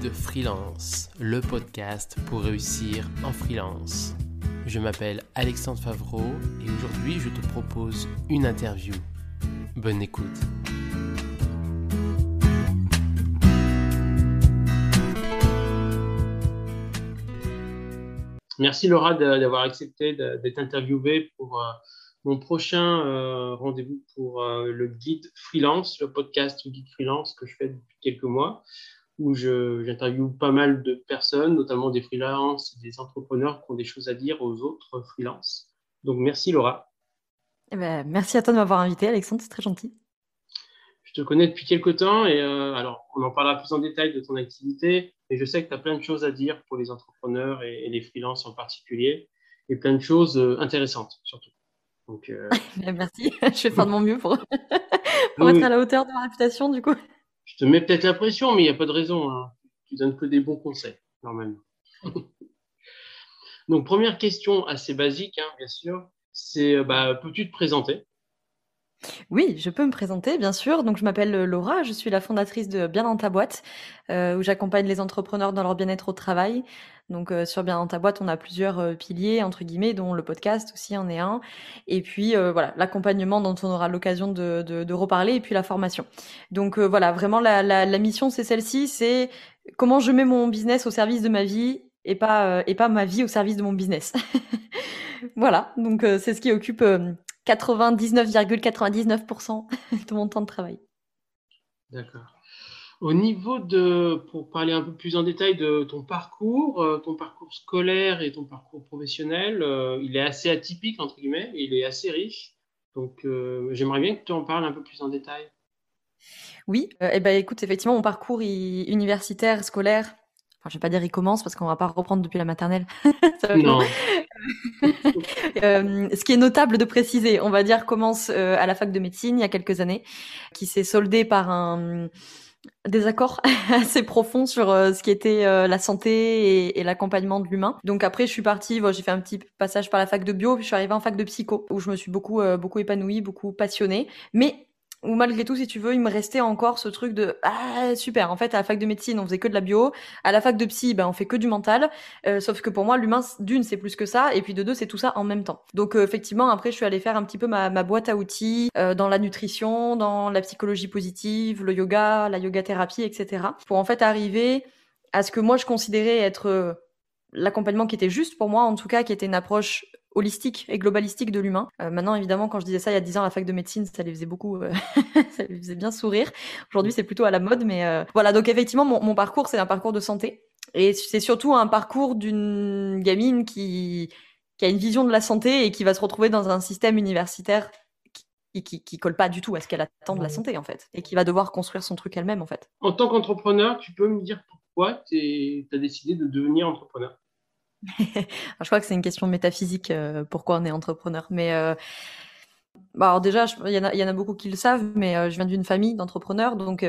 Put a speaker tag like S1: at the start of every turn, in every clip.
S1: Guide Freelance, le podcast pour réussir en freelance. Je m'appelle Alexandre Favreau et aujourd'hui je te propose une interview. Bonne écoute.
S2: Merci Laura d'avoir accepté d'être interviewée pour euh, mon prochain euh, rendez-vous pour euh, le guide freelance, le podcast guide freelance que je fais depuis quelques mois, où j'interviewe pas mal de personnes, notamment des freelances, des entrepreneurs qui ont des choses à dire aux autres freelances. Donc merci Laura.
S3: Eh ben, merci à toi de m'avoir invité Alexandre, c'est très gentil.
S2: Je te connais depuis quelques temps et euh, alors on en parlera plus en détail de ton activité, mais je sais que tu as plein de choses à dire pour les entrepreneurs et, les freelances en particulier, et plein de choses intéressantes surtout.
S3: Donc, euh, Merci, je vais faire de mon mieux pour, être à la hauteur de ma réputation du coup.
S2: Je te mets peut-être la pression, mais il n'y a pas de raison. Hein. Tu donnes que des bons conseils, normalement. Donc, première question assez basique, hein, bien sûr, c'est euh, bah, peux-tu te présenter?
S3: Oui, je peux me présenter, bien sûr. Donc, je m'appelle euh, Laura, je suis la fondatrice de Bien dans ta boîte, euh, où j'accompagne les entrepreneurs dans leur bien-être au travail. Donc, euh, sur Bien dans ta boîte, on a plusieurs piliers, entre guillemets, dont le podcast aussi en est un. Et puis, voilà, l'accompagnement dont on aura l'occasion de, de, reparler, et puis la formation. Donc, voilà, vraiment, la, la, mission, c'est celle-ci, c'est comment je mets mon business au service de ma vie et pas, et pas ma vie au service de mon business. voilà, donc c'est ce qui occupe 99,99% de mon temps de travail.
S2: D'accord. Au niveau de, pour parler un peu plus en détail de ton parcours, euh, ton parcours scolaire et ton parcours professionnel, euh, il est assez atypique, entre guillemets, il est assez riche. Donc, euh, j'aimerais bien que tu en parles un peu plus en détail.
S3: Oui, eh ben, écoute, effectivement, mon parcours universitaire, scolaire, Enfin, je vais pas dire il commence parce qu'on va pas reprendre depuis la maternelle. non. Euh, ce qui est notable de préciser, on va dire, commence euh, à la fac de médecine il y a quelques années, qui s'est soldé par un désaccord assez profond sur euh, ce qui était la santé et, l'accompagnement de l'humain. Donc après, je suis partie, j'ai fait un petit passage par la fac de bio, puis je suis arrivée en fac de psycho, où je me suis beaucoup, beaucoup épanouie, beaucoup passionnée. Mais ou malgré tout, si tu veux, il me restait encore ce truc de ah super. En fait, à la fac de médecine, on faisait que de la bio. À la fac de psy, ben on fait que du mental. Euh, sauf que pour moi, l'humain, d'une, c'est plus que ça, et puis de deux, c'est tout ça en même temps. Donc euh, effectivement, après, je suis allée faire un petit peu ma, ma boîte à outils euh, dans la nutrition, dans la psychologie positive, le yoga, la yoga thérapie, etc. Pour en fait arriver à ce que moi je considérais être l'accompagnement qui était juste pour moi, en tout cas, qui était une approche holistique et globalistique de l'humain. Euh, maintenant, évidemment, quand je disais ça il y a 10 ans à la fac de médecine, ça les faisait beaucoup, euh, ça les faisait bien sourire. Aujourd'hui, c'est plutôt à la mode, mais euh, voilà. Donc effectivement, mon, mon parcours, c'est un parcours de santé, et c'est surtout un parcours d'une gamine qui qui a une vision de la santé et qui va se retrouver dans un système universitaire qui, qui, qui colle pas du tout à ce qu'elle attend de la santé en fait, et qui va devoir construire son truc elle-même en fait.
S2: En tant qu'entrepreneur, tu peux me dire pourquoi tu as décidé de devenir entrepreneur?
S3: Je crois que c'est une question métaphysique, euh, pourquoi on est entrepreneur. Mais euh, bah, alors déjà, il y, en a beaucoup qui le savent, mais euh, je viens d'une famille d'entrepreneurs, donc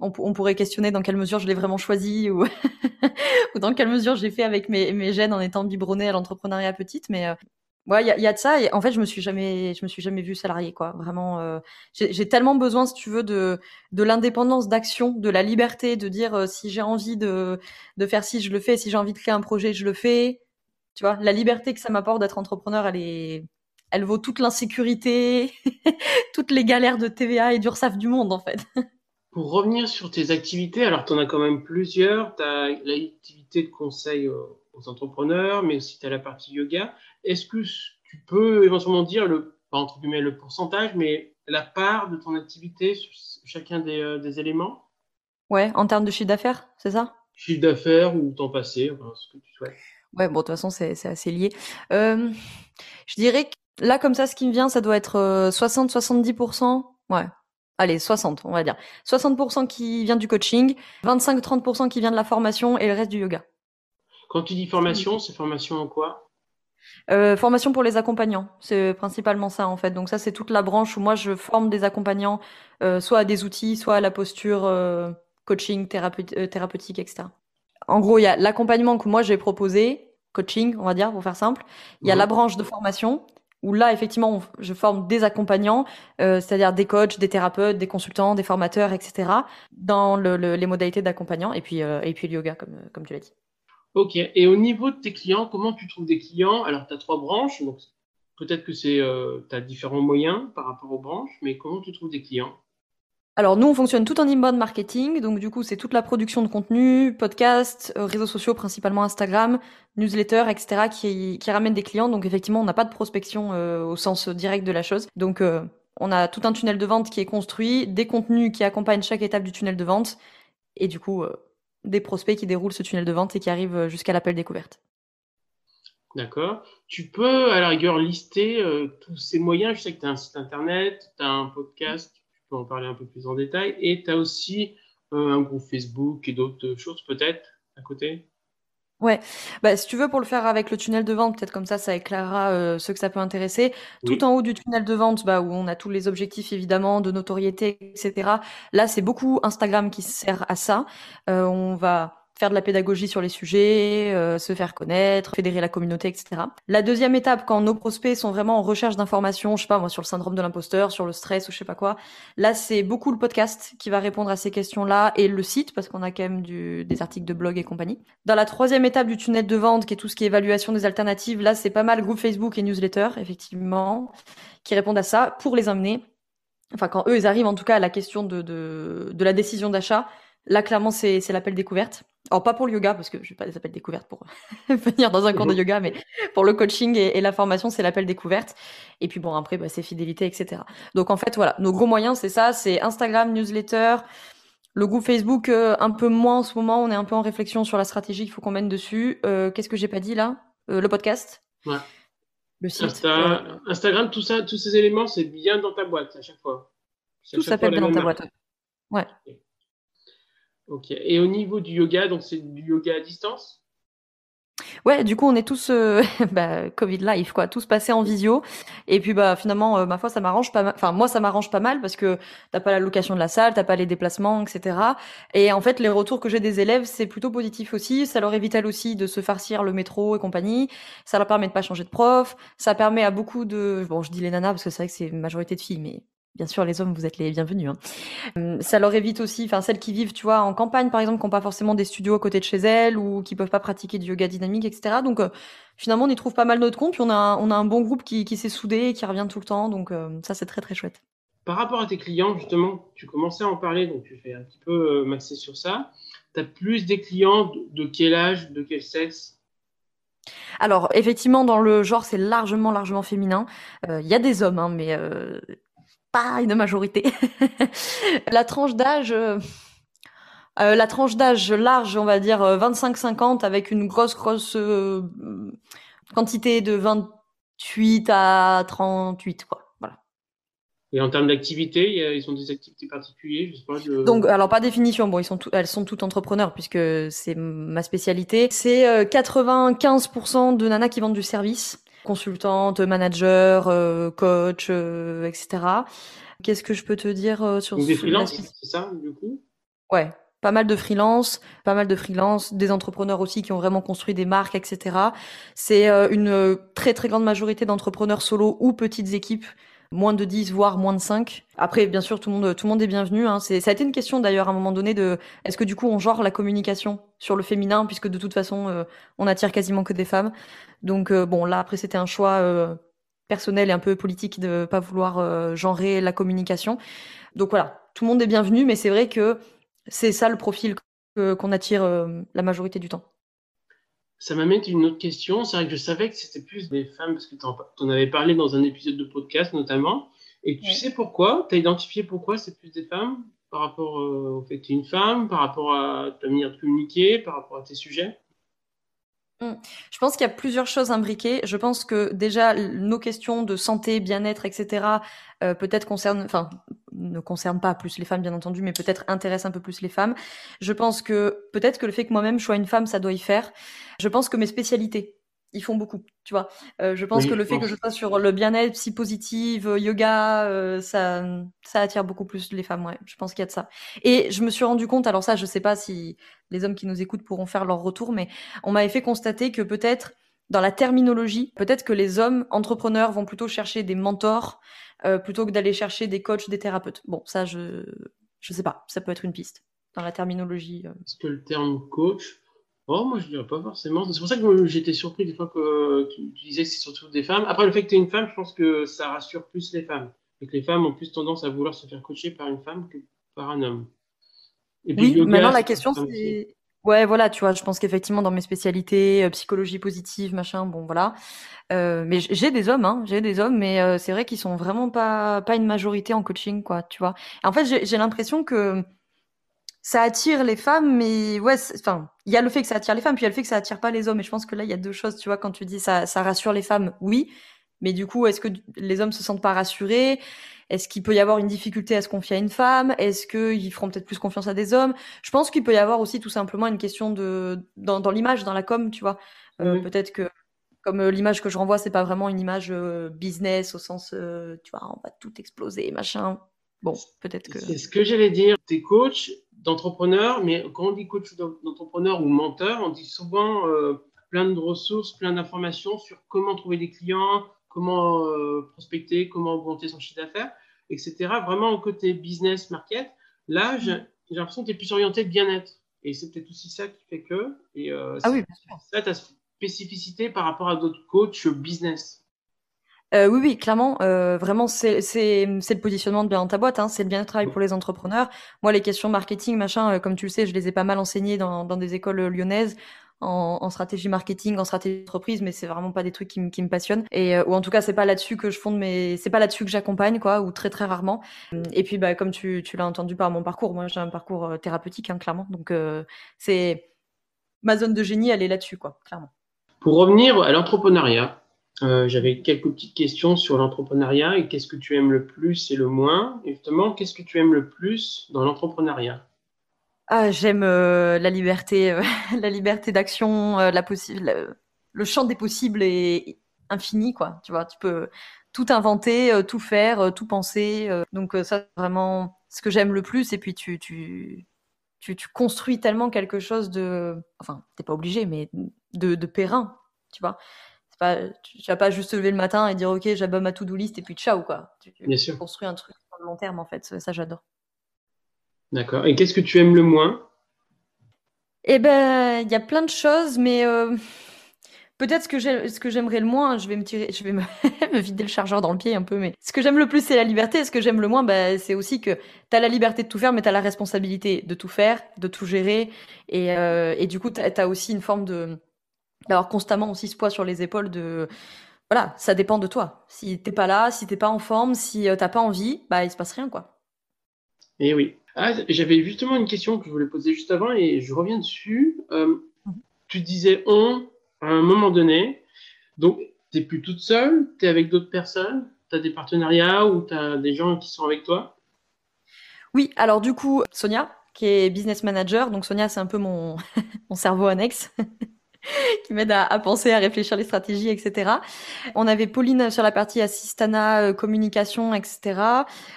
S3: on, pourrait questionner dans quelle mesure je l'ai vraiment choisi ou, dans quelle mesure j'ai fait avec mes, mes gènes en étant biberonnée à l'entrepreneuriat petite. Mais Ouais, il y a, de ça. Et en fait, je me suis jamais, je me suis jamais vue salariée, quoi. Vraiment, euh, j'ai tellement besoin, si tu veux, de de l'indépendance d'action, de la liberté, de dire euh, si j'ai envie de de faire ci, je le fais. Si j'ai envie de créer un projet, je le fais. Tu vois, la liberté que ça m'apporte d'être entrepreneur, elle est, elle vaut toute l'insécurité, toutes les galères de TVA et d'URSSAF du monde, en fait.
S2: Pour revenir sur tes activités, alors tu en as quand même plusieurs. Tu as l'activité de conseil aux entrepreneurs, mais aussi tu as la partie yoga. Est-ce que tu peux éventuellement dire, le, entre guillemets, le pourcentage, mais la part de ton activité sur chacun des, euh, des éléments?
S3: Ouais, en termes de chiffre d'affaires, c'est ça?
S2: Chiffre d'affaires ou temps passé, enfin, ce que tu souhaites.
S3: Ouais, bon, de toute façon, c'est assez lié. Euh, je dirais que là, comme ça, ce qui me vient, ça doit être 60-70%. Euh, ouais. Allez, 60, on va dire. 60% qui vient du coaching, 25-30% qui vient de la formation et le reste du yoga.
S2: Quand tu dis formation, c'est formation en quoi?
S3: Euh, formation pour les accompagnants, c'est principalement ça en fait. Donc ça c'est toute la branche où moi je forme des accompagnants, euh, soit à des outils, soit à la posture euh, coaching, thérapeutique, etc. En gros, il y a l'accompagnement que moi j'ai proposé, coaching, on va dire pour faire simple. Il y a la branche de formation où là, effectivement, je forme des accompagnants, c'est-à-dire des coachs, des thérapeutes, des consultants, des formateurs, etc., dans les modalités d'accompagnant, et puis et puis le yoga, comme, comme tu l'as dit.
S2: Ok. Et au niveau de tes clients, comment tu trouves des clients? Alors, tu as trois branches, donc peut-être que c'est, euh, tu as différents moyens par rapport aux branches, mais comment tu trouves des clients?
S3: Alors nous, on fonctionne tout en inbound marketing, donc du coup c'est toute la production de contenu, podcast, euh, réseaux sociaux principalement Instagram, newsletter, etc. qui, qui des clients. Donc effectivement, on n'a pas de prospection euh, au sens direct de la chose. Donc on a tout un tunnel de vente qui est construit, des contenus qui accompagnent chaque étape du tunnel de vente, et du coup des prospects qui déroulent ce tunnel de vente et qui arrivent jusqu'à l'appel découverte.
S2: D'accord. Tu peux à la rigueur lister tous ces moyens. Je sais que tu as un site internet, tu as un podcast, en parler un peu plus en détail. Et tu as aussi euh, un groupe Facebook et d'autres choses peut-être à côté?
S3: Ouais, bah, si tu veux, pour le faire avec le tunnel de vente, peut-être comme ça, ça éclairera euh, ceux que ça peut intéresser. Tout en haut du tunnel de vente, bah, où on a tous les objectifs évidemment de notoriété, etc. Là, c'est beaucoup Instagram qui sert à ça. Euh, on va faire de la pédagogie sur les sujets, euh, se faire connaître, fédérer la communauté, etc. La deuxième étape, quand nos prospects sont vraiment en recherche d'informations, je sais pas moi, sur le syndrome de l'imposteur, sur le stress ou je sais pas quoi, là c'est beaucoup le podcast qui va répondre à ces questions-là et le site parce qu'on a quand même du, des articles de blog et compagnie. Dans la troisième étape du tunnel de vente, qui est tout ce qui est évaluation des alternatives, là c'est pas mal groupe Facebook et newsletter, effectivement, qui répondent à ça pour les amener. Enfin, quand eux, ils arrivent en tout cas à la question de, de, de la décision d'achat, là clairement c'est l'appel découverte alors pas pour le yoga parce que je n'ai pas des appels découvertes pour venir dans un cours de yoga, mais pour le coaching et, la formation, c'est l'appel découverte. Et puis bon après, bah, c'est fidélité, etc. Donc en fait voilà, nos gros moyens c'est ça, c'est Instagram, newsletter, le groupe Facebook euh, un peu moins en ce moment. On est un peu en réflexion sur la stratégie qu'il faut qu'on mène dessus. Euh, qu'est-ce que j'ai pas dit là? Euh, Le podcast?
S2: Ouais. Le site. Instagram, tout ça, tous ces éléments, c'est bien dans ta boîte à chaque fois.
S3: Tout s'appelle bien dans ta boîte. Ouais.
S2: Ok. Et au niveau du yoga, donc c'est du yoga à distance?
S3: Ouais, du coup, on est tous euh, bah, Covid life, quoi, tous passés en visio. Et puis, bah, finalement, euh, ma foi, ça m'arrange pas. Enfin, moi, ça m'arrange pas mal parce que t'as pas la location de la salle, t'as pas les déplacements, etc. Et en fait, les retours que j'ai des élèves, c'est plutôt positif aussi. Ça leur évite elle aussi de se farcir le métro et compagnie. Ça leur permet de pas changer de prof. Ça permet à beaucoup de, bon, je dis les nanas parce que c'est vrai que c'est une majorité de filles, mais Bien sûr, les hommes, vous êtes les bienvenus. Hein. Hum, ça leur évite aussi, enfin celles qui vivent, tu vois, en campagne par exemple, qui n'ont pas forcément des studios à côté de chez elles ou qui peuvent pas pratiquer du yoga dynamique, etc. Donc euh, finalement, on y trouve pas mal notre compte. Puis on a, un, on a un bon groupe qui, qui s'est soudé et qui revient tout le temps. Donc euh, ça, c'est très très chouette.
S2: Par rapport à tes clients, justement, tu commençais à en parler, donc tu fais un petit peu euh, maxer sur ça. Tu as plus des clients de, quel âge, de quel sexe?
S3: Alors effectivement, dans le genre, c'est largement, largement féminin. Il y a des hommes, hein, mais pas une majorité. la tranche d'âge, euh, euh, la tranche d'âge large, on va dire 25-50, euh, avec une grosse, grosse quantité de 28 à 38, quoi. Voilà.
S2: Et en termes d'activité, ils ont des activités particulières, je sais pas.
S3: Donc, alors pas définition. Bon, ils sont elles sont toutes entrepreneurs puisque c'est ma spécialité. C'est 95% de nanas qui vendent du service consultante, manager, euh, coach, euh, etc. Qu'est-ce que je peux te dire euh, sur
S2: des freelances, c'est ça, du coup?
S3: Ouais, pas mal de freelance, pas mal de freelance, des entrepreneurs aussi qui ont vraiment construit des marques, etc. C'est une très très grande majorité d'entrepreneurs solo ou petites équipes moins de 10, voire moins de 5. Après, bien sûr, tout le monde, tout le monde est bienvenu. Hein. C'est, ça a été une question d'ailleurs à un moment donné de est-ce que du coup on genre la communication sur le féminin, puisque de toute façon euh, on attire quasiment que des femmes. Donc euh, bon, là après c'était un choix euh, personnel et un peu politique de pas vouloir genrer la communication. Donc voilà, tout le monde est bienvenu, mais c'est vrai que c'est ça le profil qu'on attire la majorité du temps.
S2: Ça m'amène une autre question. C'est vrai que je savais que c'était plus des femmes, parce que tu en, avais parlé dans un épisode de podcast notamment. Et tu sais pourquoi? Tu as identifié pourquoi c'est plus des femmes? Par rapport euh, au fait que tu es une femme, par rapport à ta manière de communiquer, par rapport à tes sujets?
S3: Mmh. Je pense qu'il y a plusieurs choses imbriquées. Je pense que déjà nos questions de santé, bien-être, etc. Euh, peut-être concernent, enfin, ne concernent pas plus les femmes bien entendu, mais peut-être intéressent un peu plus les femmes. Je pense que peut-être que le fait que moi-même je sois une femme, ça doit y faire. Je pense que mes spécialités ils font beaucoup, tu vois. Euh, je pense que le fait que je sois sur le bien-être, psy positive, euh, yoga, euh, ça, ça attire beaucoup plus les femmes. Ouais, je pense qu'il y a de ça. Et je me suis rendu compte, alors ça, je sais pas si les hommes qui nous écoutent pourront faire leur retour, mais on m'avait fait constater que peut-être dans la terminologie. Peut-être que les hommes entrepreneurs vont plutôt chercher des mentors euh, plutôt que d'aller chercher des coachs, des thérapeutes. Bon, ça, je je sais pas, ça peut être une piste dans la terminologie.
S2: Euh. Est-ce que le terme coach, oh, moi je dirais pas forcément. C'est pour ça que j'étais surpris des fois que tu, disais que c'est surtout des femmes. Après, le fait que tu es une femme, je pense que ça rassure plus les femmes. Et que les femmes ont plus tendance à vouloir se faire coacher par une femme que par un homme.
S3: Et puis, oui, maintenant la question c'est Ouais, voilà, tu vois, je pense qu'effectivement dans mes spécialités, euh, psychologie positive, machin, bon voilà. Euh, mais j'ai des hommes, hein, j'ai des hommes, mais euh, c'est vrai qu'ils sont vraiment pas pas une majorité en coaching, quoi, tu vois. en fait, j'ai l'impression que ça attire les femmes, mais ouais, enfin, il y a le fait que ça attire les femmes, puis il y a le fait que ça attire pas les hommes. Et je pense que là, il y a deux choses, tu vois, quand tu dis ça, ça rassure les femmes, oui, mais du coup, est-ce que les hommes se sentent pas rassurés? Est-ce qu'il peut y avoir une difficulté à se confier à une femme? Est-ce qu'ils feront peut-être plus confiance à des hommes? Je pense qu'il peut y avoir aussi tout simplement une question de dans, l'image, dans la com, tu vois. Euh, peut-être que comme euh, l'image que je renvoie, c'est pas vraiment une image euh, business au sens, tu vois, on va tout exploser, machin. Bon, peut-être que.
S2: C'est ce que j'allais dire. Tu es coach d'entrepreneur, mais quand on dit coach d'entrepreneur ou menteur, on dit souvent plein de ressources, plein d'informations sur comment trouver des clients, comment euh, prospecter, comment augmenter son chiffre d'affaires, etc. Vraiment au côté business, market. Là, j'ai l'impression que tu es plus orienté de bien-être. Et c'est peut-être aussi ça qui fait que. Et, euh, ah oui, ça, ta spécificité par rapport à d'autres coachs business.
S3: Euh, oui, oui, clairement, vraiment, c'est le positionnement de bien dans ta boîte, hein, c'est le bien travail pour les entrepreneurs. Moi, les questions marketing, machin, comme tu le sais, je les ai pas mal enseignées dans, dans des écoles lyonnaises en, stratégie marketing, en stratégie d'entreprise, mais c'est vraiment pas des trucs qui, me passionnent. Euh, ou en tout cas, c'est pas là-dessus que je fonde mes, c'est pas là-dessus que j'accompagne, quoi, ou très très rarement. Et puis, bah, comme tu, l'as entendu par mon parcours, moi j'ai un parcours euh, thérapeutique, hein, clairement. Donc euh, c'est ma zone de génie, elle est là-dessus, quoi, clairement.
S2: Pour revenir à l'entrepreneuriat, j'avais quelques petites questions sur l'entrepreneuriat et qu'est-ce que tu aimes le plus et le moins. Et justement, qu'est-ce que tu aimes le plus dans l'entrepreneuriat?
S3: Ah, j'aime euh, la liberté, euh, la liberté d'action, euh, la possible, le champ des possibles est infini, quoi. Tu vois, tu peux tout inventer, tout faire, tout penser. donc ça, c'est vraiment ce que j'aime le plus. Et puis tu, tu, tu, tu construis tellement quelque chose de, enfin, t'es pas obligé, mais de, de périn, tu vois. Pas, tu, vas pas juste te lever le matin et dire ok, j'abonne ma to-do list et puis ciao, quoi. Tu,
S2: Bien sûr.
S3: construis un truc sur le long terme, en fait. Ça, j'adore.
S2: D'accord. Et qu'est-ce que tu aimes le moins?
S3: Eh ben, il y a plein de choses, mais euh, peut-être ce que j'aimerais le moins, je vais me tirer, je vais me, vider le chargeur dans le pied un peu, mais ce que j'aime le plus, c'est la liberté. Et ce que j'aime le moins, ben, c'est aussi que tu as la liberté de tout faire, mais tu as la responsabilité de tout faire, de tout gérer. Et, euh, et du coup, tu as, aussi une forme de d'avoir constamment aussi ce poids sur les épaules de voilà, ça dépend de toi. Si t'es pas là, si t'es pas en forme, si euh, t'as pas envie, bah il se passe rien quoi.
S2: Et eh oui. Ah, j'avais justement une question que je voulais poser juste avant et je reviens dessus. Euh, tu disais on à un moment donné. Donc, tu n'es plus toute seule, tu es avec d'autres personnes, tu as des partenariats ou tu as des gens qui sont avec toi?
S3: Oui, alors du coup, Sonia, qui est business manager. Donc Sonia, c'est un peu mon, mon cerveau annexe. Qui m'aide à, penser, à réfléchir les stratégies, etc. On avait Pauline sur la partie assistana, euh, communication, etc.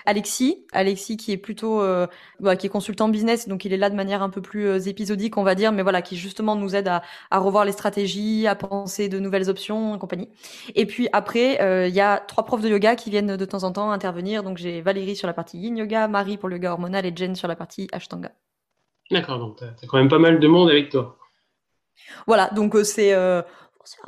S3: Alexis, Alexis qui est plutôt, euh, bah, qui est consultant business, donc il est là de manière un peu plus euh, épisodique, on va dire, mais voilà, qui justement nous aide à, revoir les stratégies, à penser de nouvelles options et compagnie. Et puis après, il y a trois profs de yoga qui viennent de temps en temps intervenir. Donc j'ai Valérie sur la partie Yin Yoga, Marie pour le yoga hormonal et Jen sur la partie Ashtanga.
S2: D'accord, donc tu as quand même pas mal de monde avec toi.
S3: Voilà, donc c'est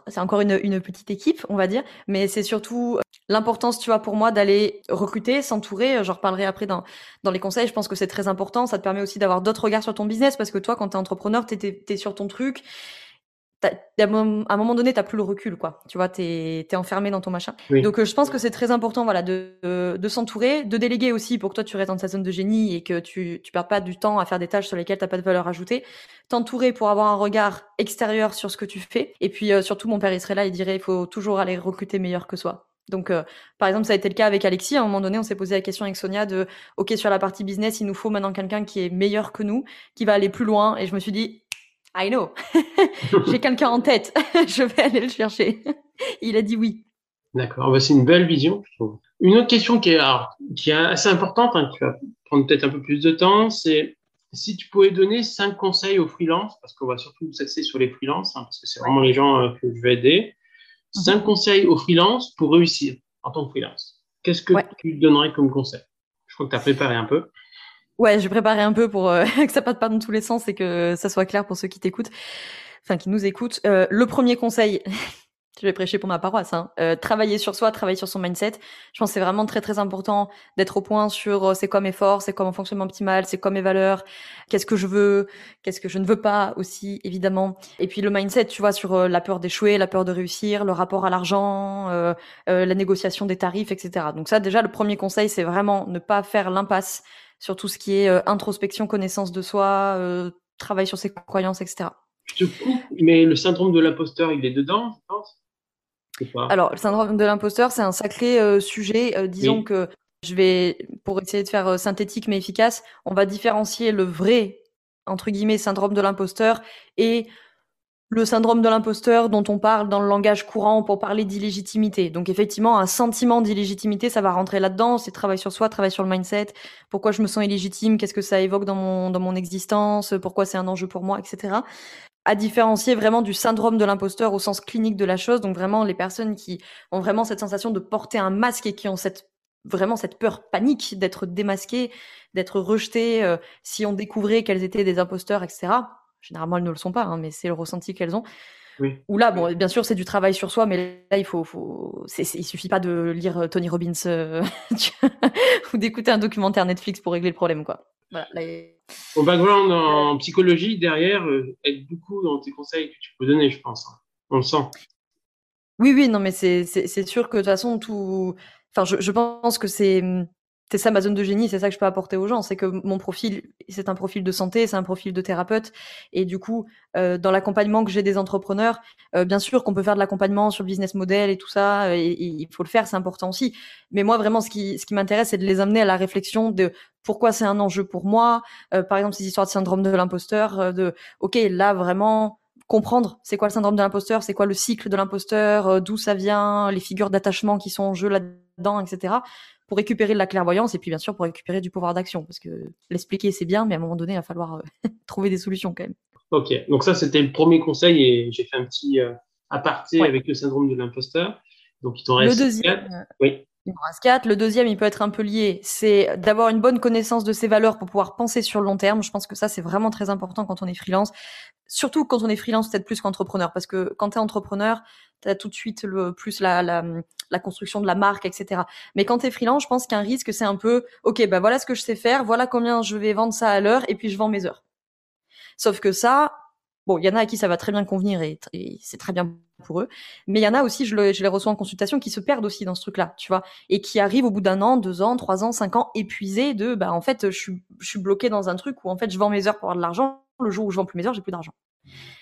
S3: c'est encore une, une, petite équipe, on va dire, mais c'est surtout l'importance, tu vois, pour moi, d'aller recruter, s'entourer. J'en reparlerai après dans, dans les conseils. Je pense que c'est très important. Ça te permet aussi d'avoir d'autres regards sur ton business parce que toi, quand tu es entrepreneur, tu sur ton truc à un moment donné, tu plus le recul, quoi. Tu vois, tu es, enfermé dans ton machin. Donc, euh, je pense que c'est très important voilà, de, de, s'entourer, de déléguer aussi pour que toi, tu restes dans ta zone de génie et que tu ne perds pas du temps à faire des tâches sur lesquelles tu pas de valeur ajoutée. T'entourer pour avoir un regard extérieur sur ce que tu fais. Et puis, euh, surtout, mon père, il serait là, il dirait il faut toujours aller recruter meilleur que soi. Donc, euh, par exemple, ça a été le cas avec Alexis. À un moment donné, on s'est posé la question avec Sonia de, OK, sur la partie business, il nous faut maintenant quelqu'un qui est meilleur que nous, qui va aller plus loin. Et je me suis dit, I know. J'ai quelqu'un en tête. je vais aller le chercher. Il a dit oui.
S2: D'accord. Bah, c'est une belle vision, je trouve. Une autre question qui est, qui est assez importante, hein, qui va prendre peut-être un peu plus de temps, c'est si tu pouvais donner cinq conseils aux freelances, parce qu'on va surtout s'axer sur les freelances, hein, parce que c'est vraiment les gens euh, que je vais aider, mhm. cinq conseils aux freelances pour réussir en tant que freelance. Qu'est-ce que tu donnerais comme conseil? Je crois que tu as préparé un peu.
S3: Ouais, j'ai préparé un peu pour euh, que ça parte pas dans tous les sens et que ça soit clair pour ceux qui t'écoutent, enfin qui nous écoutent. Euh, le premier conseil, je vais prêcher pour ma paroisse. Hein. Euh, travailler sur soi, travailler sur son mindset. Je pense que c'est vraiment très très important d'être au point sur euh, c'est quoi mes forces, c'est quoi mon fonctionnement optimal, c'est quoi mes valeurs, qu'est-ce que je veux, qu'est-ce que je ne veux pas aussi évidemment. Et puis le mindset, tu vois, sur euh, la peur d'échouer, la peur de réussir, le rapport à l'argent, la négociation des tarifs, etc. Donc ça déjà le premier conseil, c'est vraiment ne pas faire l'impasse sur tout ce qui est introspection, connaissance de soi, travail sur ses croyances, etc.
S2: Je te coupe, mais le syndrome de l'imposteur, il est dedans, je pense?
S3: Alors, le syndrome de l'imposteur, c'est un sacré euh, sujet. Euh, disons que je vais, pour essayer de faire euh, synthétique mais efficace, on va différencier le vrai, entre guillemets, syndrome de l'imposteur et le syndrome de l'imposteur dont on parle dans le langage courant pour parler d'illégitimité. Donc effectivement, un sentiment d'illégitimité, ça va rentrer là-dedans. C'est travail sur soi, travail sur le mindset. Pourquoi je me sens illégitime? Qu'est-ce que ça évoque dans mon dans mon existence? Pourquoi c'est un enjeu pour moi, etc à différencier vraiment du syndrome de l'imposteur au sens clinique de la chose. Donc vraiment les personnes qui ont vraiment cette sensation de porter un masque et qui ont cette vraiment cette peur panique d'être démasquées, d'être rejetées euh, si on découvrait qu'elles étaient des imposteurs, etc. Généralement elles ne le sont pas, hein, mais c'est le ressenti qu'elles ont. Oui. Ou là, bon, bien sûr, c'est du travail sur soi, mais là, il faut, faut, il suffit pas de lire euh, Tony Robbins euh, ou d'écouter un documentaire Netflix pour régler le problème, quoi. Voilà,
S2: Au background en psychologie, derrière, euh, aide beaucoup dans tes conseils que tu peux donner, je pense. Hein. On le sent.
S3: Oui, oui, non, mais c'est sûr que de toute façon, tout. Enfin, je, je pense que c'est c'est ça ma zone de génie, c'est ça que je peux apporter aux gens, c'est que mon profil, c'est un profil de santé, c'est un profil de thérapeute, et du coup, euh, dans l'accompagnement que j'ai des entrepreneurs, euh, bien sûr qu'on peut faire de l'accompagnement sur le business model et tout ça, euh, et, il faut le faire, c'est important aussi. Mais moi, vraiment, ce qui, ce qui m'intéresse, c'est de les amener à la réflexion de pourquoi c'est un enjeu pour moi. par exemple, ces histoires de syndrome de l'imposteur, de ok, là vraiment comprendre c'est quoi le syndrome de l'imposteur, c'est quoi le cycle de l'imposteur, d'où ça vient, les figures d'attachement qui sont en jeu là-dedans, etc pour récupérer de la clairvoyance et puis bien sûr pour récupérer du pouvoir d'action parce que l'expliquer c'est bien mais à un moment donné il va falloir euh, trouver des solutions quand même.
S2: Ok, donc ça c'était le premier conseil et j'ai fait un petit euh, aparté avec le syndrome de l'imposteur. Donc il t'en reste
S3: le deuxième,
S2: quatre. Oui.
S3: Il reste quatre. Le deuxième, il peut être un peu lié. C'est d'avoir une bonne connaissance de ses valeurs pour pouvoir penser sur le long terme. Je pense que ça, c'est vraiment très important quand on est freelance. Surtout quand on est freelance, peut-être plus qu'entrepreneur. Parce que quand tu es entrepreneur, tu as tout de suite le, plus la, la, la construction de la marque, etc. Mais quand tu es freelance, je pense qu'un risque, c'est un peu, OK, bah voilà ce que je sais faire, voilà combien je vais vendre ça à l'heure, et puis je vends mes heures. Sauf que ça, bon, il y en a à qui ça va très bien convenir et, c'est très bien pour eux. Mais il y en a aussi, je, je, les reçois en consultation, qui se perdent aussi dans ce truc-là, tu vois, et qui arrivent au bout d'un an, deux ans, trois ans, cinq ans, épuisés de, bah en fait, je suis, je suis bloqué dans un truc où en fait, je vends mes heures pour avoir de l'argent. Le jour où je vends plus mes heures, j'ai plus d'argent.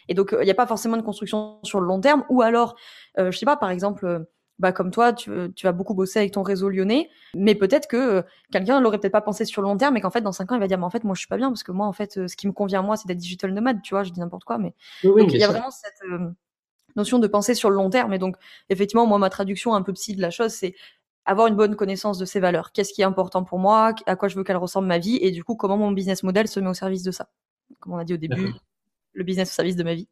S3: Et donc, il n'y a pas forcément de construction sur le long terme. Ou alors, euh, je sais pas, par exemple, bah comme toi, tu, tu vas beaucoup bosser avec ton réseau lyonnais, mais peut-être que euh, quelqu'un l'aurait peut-être pas pensé sur le long terme, mais qu'en fait dans cinq ans il va dire mais en fait moi je suis pas bien parce que moi en fait euh, ce qui me convient à moi c'est d'être digital nomade, tu vois, je dis n'importe quoi, mais donc il y a vraiment cette euh, notion de penser sur le long terme, et donc effectivement moi ma traduction un peu psy de la chose c'est avoir une bonne connaissance de ses valeurs, qu'est-ce qui est important pour moi, à quoi je veux qu'elle ressemble ma vie, et du coup comment mon business model se met au service de ça, comme on a dit au début, le business au service de ma vie.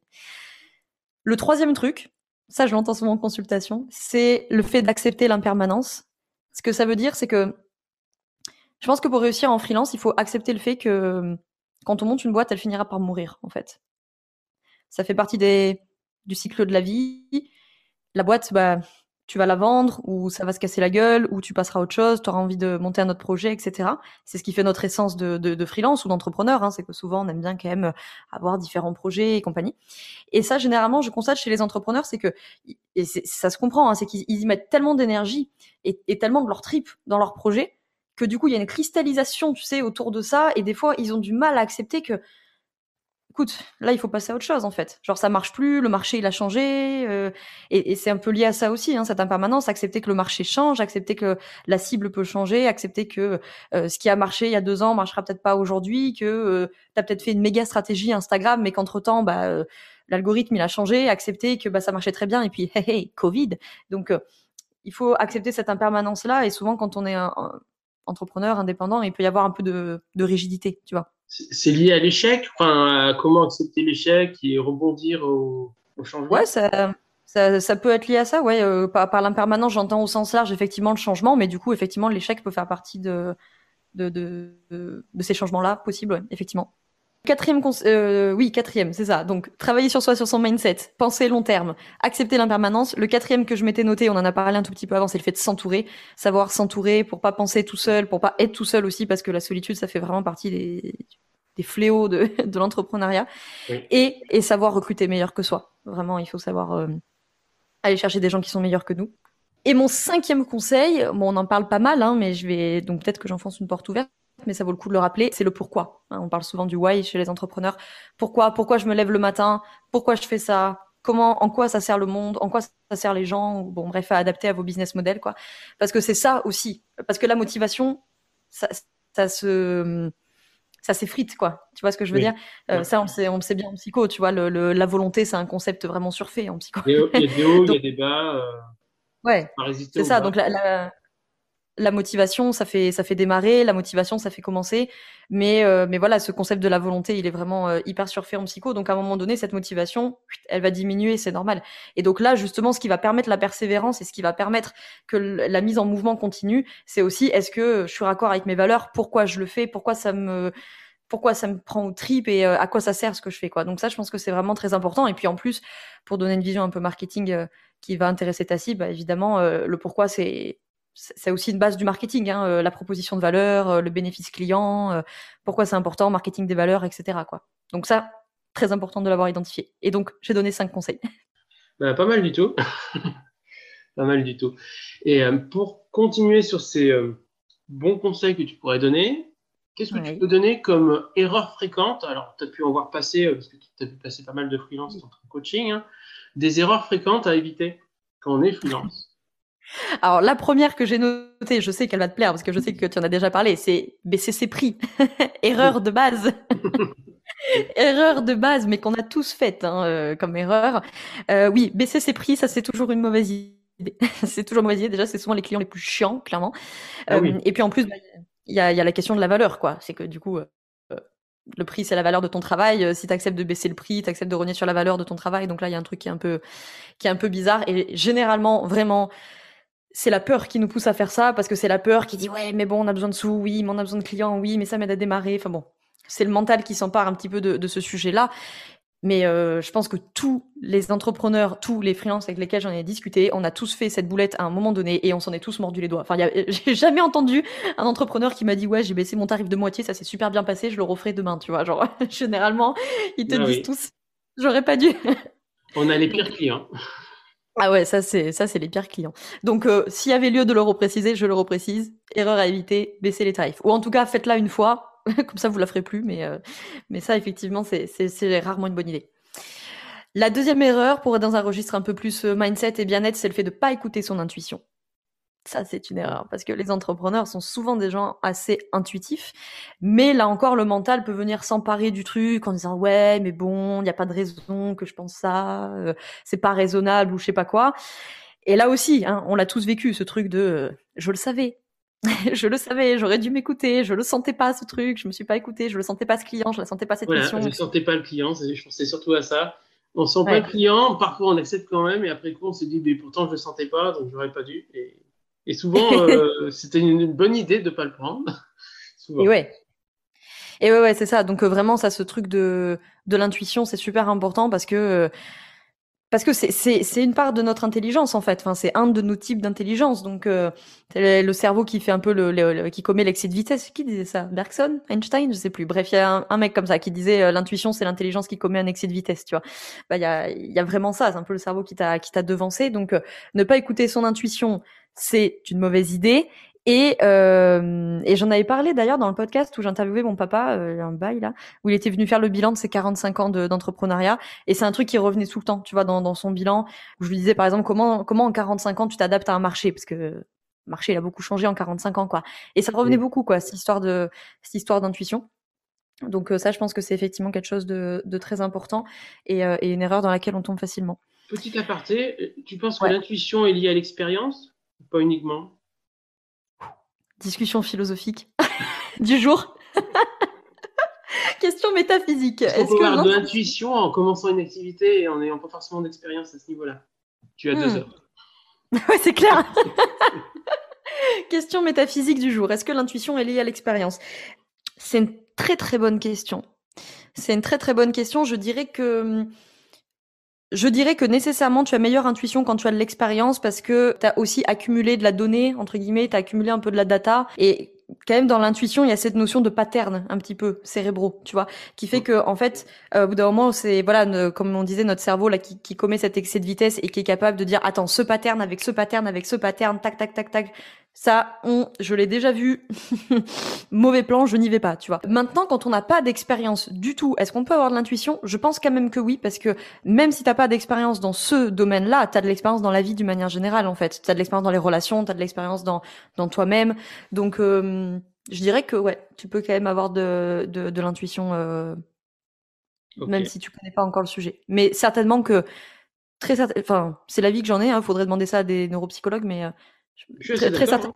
S3: Le troisième truc, ça je l'entends souvent en consultation, c'est le fait d'accepter l'impermanence. Ce que ça veut dire, c'est que je pense que pour réussir en freelance, il faut accepter le fait que quand on monte une boîte, elle finira par mourir, en fait. Ça fait partie des, du cycle de la vie. La boîte, bah, tu vas la vendre ou ça va se casser la gueule ou tu passeras à autre chose, tu auras envie de monter un autre projet, etc. C'est ce qui fait notre essence de, de, freelance ou d'entrepreneur, hein, c'est que souvent on aime bien quand même avoir différents projets et compagnie. Et ça, généralement, je constate chez les entrepreneurs, c'est que et ça se comprend, hein, c'est qu'ils y mettent tellement d'énergie et, et, tellement de leur trip dans leur projet que du coup il y a une cristallisation, tu sais, autour de ça et des fois ils ont du mal à accepter que écoute, là, il faut passer à autre chose, en fait. Genre, ça marche plus, le marché, il a changé, euh, et, et c'est un peu lié à ça aussi, hein, cette impermanence, accepter que le marché change, accepter que la cible peut changer, accepter que euh, ce qui a marché il y a deux ans marchera peut-être pas aujourd'hui, que euh, tu as peut-être fait une méga stratégie Instagram, mais qu'entre-temps, bah, euh, l'algorithme, il a changé, accepter que bah, ça marchait très bien, et puis, hey, hey Covid. Donc, il faut accepter cette impermanence-là, et souvent, quand on est un, entrepreneur, indépendant, il peut y avoir un peu de, de rigidité, tu vois.
S2: C'est lié à l'échec enfin, Comment accepter l'échec et rebondir au, changement
S3: Ouais, ça, ça, peut être lié à ça, ouais. Euh, par, l'impermanence, j'entends au sens large effectivement le changement, mais du coup, effectivement, l'échec peut faire partie de, de, de, de, ces changements-là possibles, effectivement. Quatrième, euh, oui, quatrième, c'est ça. Donc, travailler sur soi, sur son mindset, penser long terme, accepter l'impermanence. Le quatrième que je m'étais noté, on en a parlé un tout petit peu avant, c'est le fait de s'entourer, savoir s'entourer pour pas penser tout seul, pour pas être tout seul aussi, parce que la solitude, ça fait vraiment partie des, des fléaux de, de l'entrepreneuriat. Et, et savoir recruter meilleur que soi. Vraiment, il faut savoir euh, aller chercher des gens qui sont meilleurs que nous. Et mon cinquième conseil, bon, on en parle pas mal, hein, mais je vais donc peut-être que j'enfonce une porte ouverte mais ça vaut le coup de le rappeler, c'est le pourquoi. Hein, on parle souvent du why chez les entrepreneurs. Pourquoi Pourquoi je me lève le matin? Pourquoi je fais ça? Comment En quoi ça sert le monde? En quoi ça sert les gens? Bon, bref, à adapter à vos business models, quoi. Parce que c'est ça aussi. Parce que la motivation, ça, ça se ça s'effrite, quoi. Tu vois ce que je veux dire? Euh, Ça, on le, sait, on sait bien en psycho, tu vois. Le, la volonté, c'est un concept vraiment surfait en psycho.
S2: Il y a des hauts, il y a des bas. Euh,
S3: ouais, c'est ça. Donc la, la, la motivation, ça fait ça fait démarrer, la motivation, ça fait commencer, mais euh, mais voilà, ce concept de la volonté, il est vraiment euh, hyper surfait en psycho. Donc à un moment donné, cette motivation, elle va diminuer, c'est normal. Et donc là, justement, ce qui va permettre la persévérance et ce qui va permettre que la mise en mouvement continue, c'est aussi est-ce que je suis raccord avec mes valeurs, pourquoi je le fais, pourquoi ça me pourquoi ça me prend au trip et euh, à quoi ça sert ce que je fais quoi? Donc ça, je pense que c'est vraiment très important. Et puis en plus, pour donner une vision un peu marketing qui va intéresser ta cible, bah, évidemment, le pourquoi c'est c'est aussi une base du marketing, hein, euh, la proposition de valeur, euh, le bénéfice client, euh, pourquoi c'est important, marketing des valeurs, etc. Quoi. Donc ça, très important de l'avoir identifié. Et donc, j'ai donné cinq conseils.
S2: Bah, pas mal du tout. pas mal du tout. Et pour continuer sur ces bons conseils que tu pourrais donner, qu'est-ce que tu peux donner comme erreur fréquente? Alors, tu as pu en voir passer, parce que tu as pu passer pas mal de freelance dans ton coaching, hein, des erreurs fréquentes à éviter quand on est freelance.
S3: Alors la première que j'ai notée, je sais qu'elle va te plaire parce que je sais que tu en as déjà parlé, c'est baisser ses prix. erreur de base. erreur de base, mais qu'on a tous faite hein, euh, comme erreur. Euh, oui, baisser ses prix, ça c'est toujours une mauvaise idée. c'est toujours une mauvaise idée. Déjà, c'est souvent les clients les plus chiants, clairement. Ah euh, et puis en plus, bah, il y, a, y, a, la question de la valeur, quoi. C'est que du coup, le prix, c'est la valeur de ton travail. Si tu acceptes de baisser le prix, tu acceptes de renier sur la valeur de ton travail. Donc là, il y a un truc qui est un peu, qui est un peu bizarre. Et généralement, vraiment, c'est la peur qui nous pousse à faire ça parce que c'est la peur qui dit ouais mais bon on a besoin de sous oui mais on a besoin de clients oui mais ça m'aide à démarrer. Enfin bon c'est le mental qui s'empare un petit peu de, ce sujet là mais euh, je pense que tous les entrepreneurs tous les freelances avec lesquels j'en ai discuté on a tous fait cette boulette à un moment donné et on s'en est tous mordu les doigts. Enfin j'ai jamais entendu un entrepreneur qui m'a dit ouais j'ai baissé mon tarif de moitié ça s'est super bien passé je le referai demain tu vois. Genre généralement ils te ah disent tous j'aurais pas dû.
S2: On a les pires clients
S3: ah ouais, ça c'est ça c'est les pires clients. Donc euh, s'il y avait lieu de le repréciser, je le reprécise. Erreur à éviter, baisser les tarifs. Ou en tout cas, faites-la une fois, comme ça vous la ferez plus. Mais euh, mais ça effectivement c'est c'est rarement une bonne idée. La deuxième erreur, pour être dans un registre un peu plus euh, mindset et bien-être, c'est le fait de pas écouter son intuition. Ça, c'est une erreur parce que les entrepreneurs sont souvent des gens assez intuitifs, mais là encore, le mental peut venir s'emparer du truc en disant ouais, mais bon, il n'y a pas de raison que je pense ça, euh, c'est pas raisonnable ou je sais pas quoi. Et là aussi, hein, on l'a tous vécu ce truc de euh, je le savais, je le savais, j'aurais dû m'écouter, je le sentais pas ce truc, je me suis pas écouté, je le sentais pas ce client, je ne sentais pas cette
S2: voilà,
S3: mission.
S2: Je ne sentais pas le client, je pensais surtout à ça. On sent pas le client, parfois on accepte quand même, et après coup on se dit mais pourtant je le sentais pas, donc j'aurais pas dû. Et et souvent, euh, c'était une, bonne idée de ne pas le prendre.
S3: Et ouais. Et ouais, ouais, c'est ça. Donc euh, vraiment, ça, ce truc de, de l'intuition, c'est super important parce que euh, parce que c'est une part de notre intelligence en fait. Enfin, c'est un de nos types d'intelligence. Donc c'est le, cerveau qui fait un peu le, qui commet l'excès de vitesse. Qui disait ça? Bergson, Einstein, je sais plus. Bref, il y a un, mec comme ça qui disait l'intuition, c'est l'intelligence qui commet un excès de vitesse. Tu vois Bah il y a y a vraiment ça. C'est un peu le cerveau qui t'a qui t'a devancé. Donc ne pas écouter son intuition, c'est une mauvaise idée. Et, euh, et j'en avais parlé d'ailleurs dans le podcast où j'interviewais mon papa, euh, un bail là, où il était venu faire le bilan de ses 45 ans d'entrepreneuriat. et c'est un truc qui revenait tout le temps, tu vois, dans, dans son bilan, où je lui disais par exemple comment comment en 45 ans tu t'adaptes à un marché, parce que le marché il a beaucoup changé en 45 ans quoi. Et ça revenait beaucoup quoi, cette histoire de cette histoire d'intuition. Donc euh, ça, je pense que c'est effectivement quelque chose de, de très important et, euh, et, une erreur dans laquelle on tombe facilement.
S2: Petit aparté, tu penses que l'intuition est liée à l'expérience? Pas uniquement.
S3: Discussion philosophique du jour. Question métaphysique.
S2: Est-ce qu'on peut avoir de l'intuition en commençant une activité et en n'ayant pas forcément d'expérience à ce niveau-là Tu as deux hmm. heures.
S3: oui, c'est clair. question métaphysique du jour. Est-ce que l'intuition est liée à l'expérience? C'est une très très bonne question. C'est une très très bonne question. Je dirais que je dirais que nécessairement tu as meilleure intuition quand tu as de l'expérience parce que tu as aussi accumulé de la donnée entre guillemets, tu as accumulé un peu de la data. Et quand même dans l'intuition, il y a cette notion de pattern un petit peu cérébraux, tu vois, qui fait que en fait, euh, au bout d'un moment, c'est voilà, comme on disait, notre cerveau là qui, qui commet cet excès de vitesse et qui est capable de dire attends, ce pattern avec ce pattern avec ce pattern, tac tac tac tac, ça, on, je l'ai déjà vu. Mauvais plan, je n'y vais pas, tu vois. Maintenant, quand on n'a pas d'expérience du tout, est-ce qu'on peut avoir de l'intuition? Je pense quand même que oui, parce que même si t'as pas d'expérience dans ce domaine-là, t'as de l'expérience dans la vie d'une manière générale, en fait. T'as de l'expérience dans les relations, t'as de l'expérience dans dans toi-même. Donc, euh, je dirais que ouais, tu peux quand même avoir de de, de l'intuition, euh, même si tu connais pas encore le sujet. Mais certainement que très enfin, c'est la vie que j'en ai. Hein, faudrait demander ça à des neuropsychologues, mais euh, très, certainement,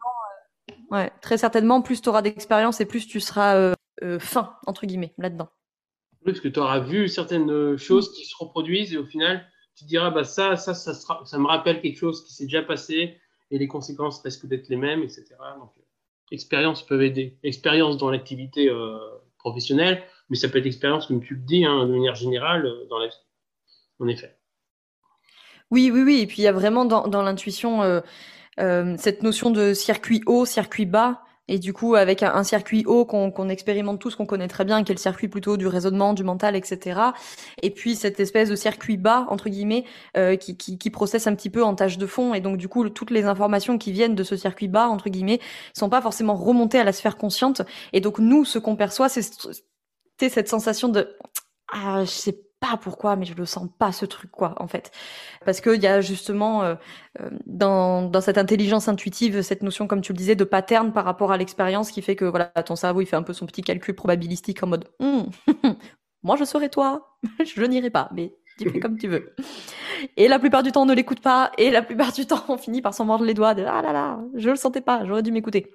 S3: euh, ouais, très certainement, plus tu auras d'expérience et plus tu seras euh, euh, fin, entre guillemets, là-dedans.
S2: Oui, parce que tu auras vu certaines choses qui se reproduisent et au final, tu diras, bah, ça, ça, ça, ça me rappelle quelque chose qui s'est déjà passé et les conséquences risquent d'être les mêmes, etc. Donc, expériences peuvent aider. Expérience dans l'activité professionnelle, mais ça peut être expérience, comme tu le dis, hein, de manière générale, dans la vie. En effet.
S3: Oui, oui, oui. Et puis il y a vraiment dans, dans l'intuition euh, cette notion de circuit haut, circuit bas. Et du coup, avec un, circuit haut qu'on expérimente tous, qu'on connaît très bien, qui est le circuit plutôt du raisonnement, du mental, etc. Et puis cette espèce de circuit bas, entre guillemets, euh, qui, qui, qui, processe un petit peu en tâche de fond. Et donc du coup, toutes les informations qui viennent de ce circuit bas, entre guillemets, sont pas forcément remontées à la sphère consciente. Et donc nous, ce qu'on perçoit, c'est cette sensation de ah, je sais pas pourquoi, mais je le sens pas ce truc quoi en fait, parce qu'il y a justement euh, euh, dans, dans cette intelligence intuitive cette notion comme tu le disais de pattern par rapport à l'expérience qui fait que voilà ton cerveau il fait un peu son petit calcul probabilistique en mode hum, moi je serai toi, je n'irai pas, mais tu fais comme tu veux. Et la plupart du temps on ne l'écoute pas et la plupart du temps on finit par s'en mordre les doigts de ah là là je le sentais pas, j'aurais dû m'écouter.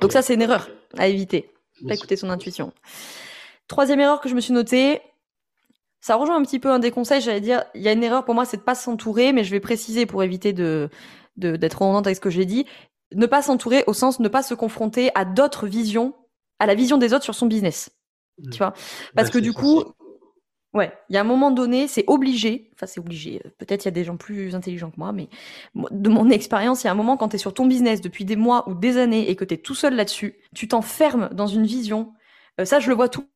S3: Donc ça c'est une erreur à éviter, pas écouter son intuition. Troisième erreur que je me suis notée, ça rejoint un petit peu un des conseils, j'allais dire, il y a une erreur pour moi, c'est de pas s'entourer, mais je vais préciser pour éviter de d'être redondante avec ce que j'ai dit. Ne pas s'entourer au sens ne pas se confronter à d'autres visions, à la vision des autres sur son business. Mmh. Tu vois? Parce que du coup, ouais, il y a un moment donné, c'est obligé, enfin c'est obligé, peut-être il y a des gens plus intelligents que moi, mais de mon expérience, il y a un moment quand tu es sur ton business depuis des mois ou des années et que tu es tout seul là-dessus, tu t'enfermes dans une vision. Euh, ça, je le vois tout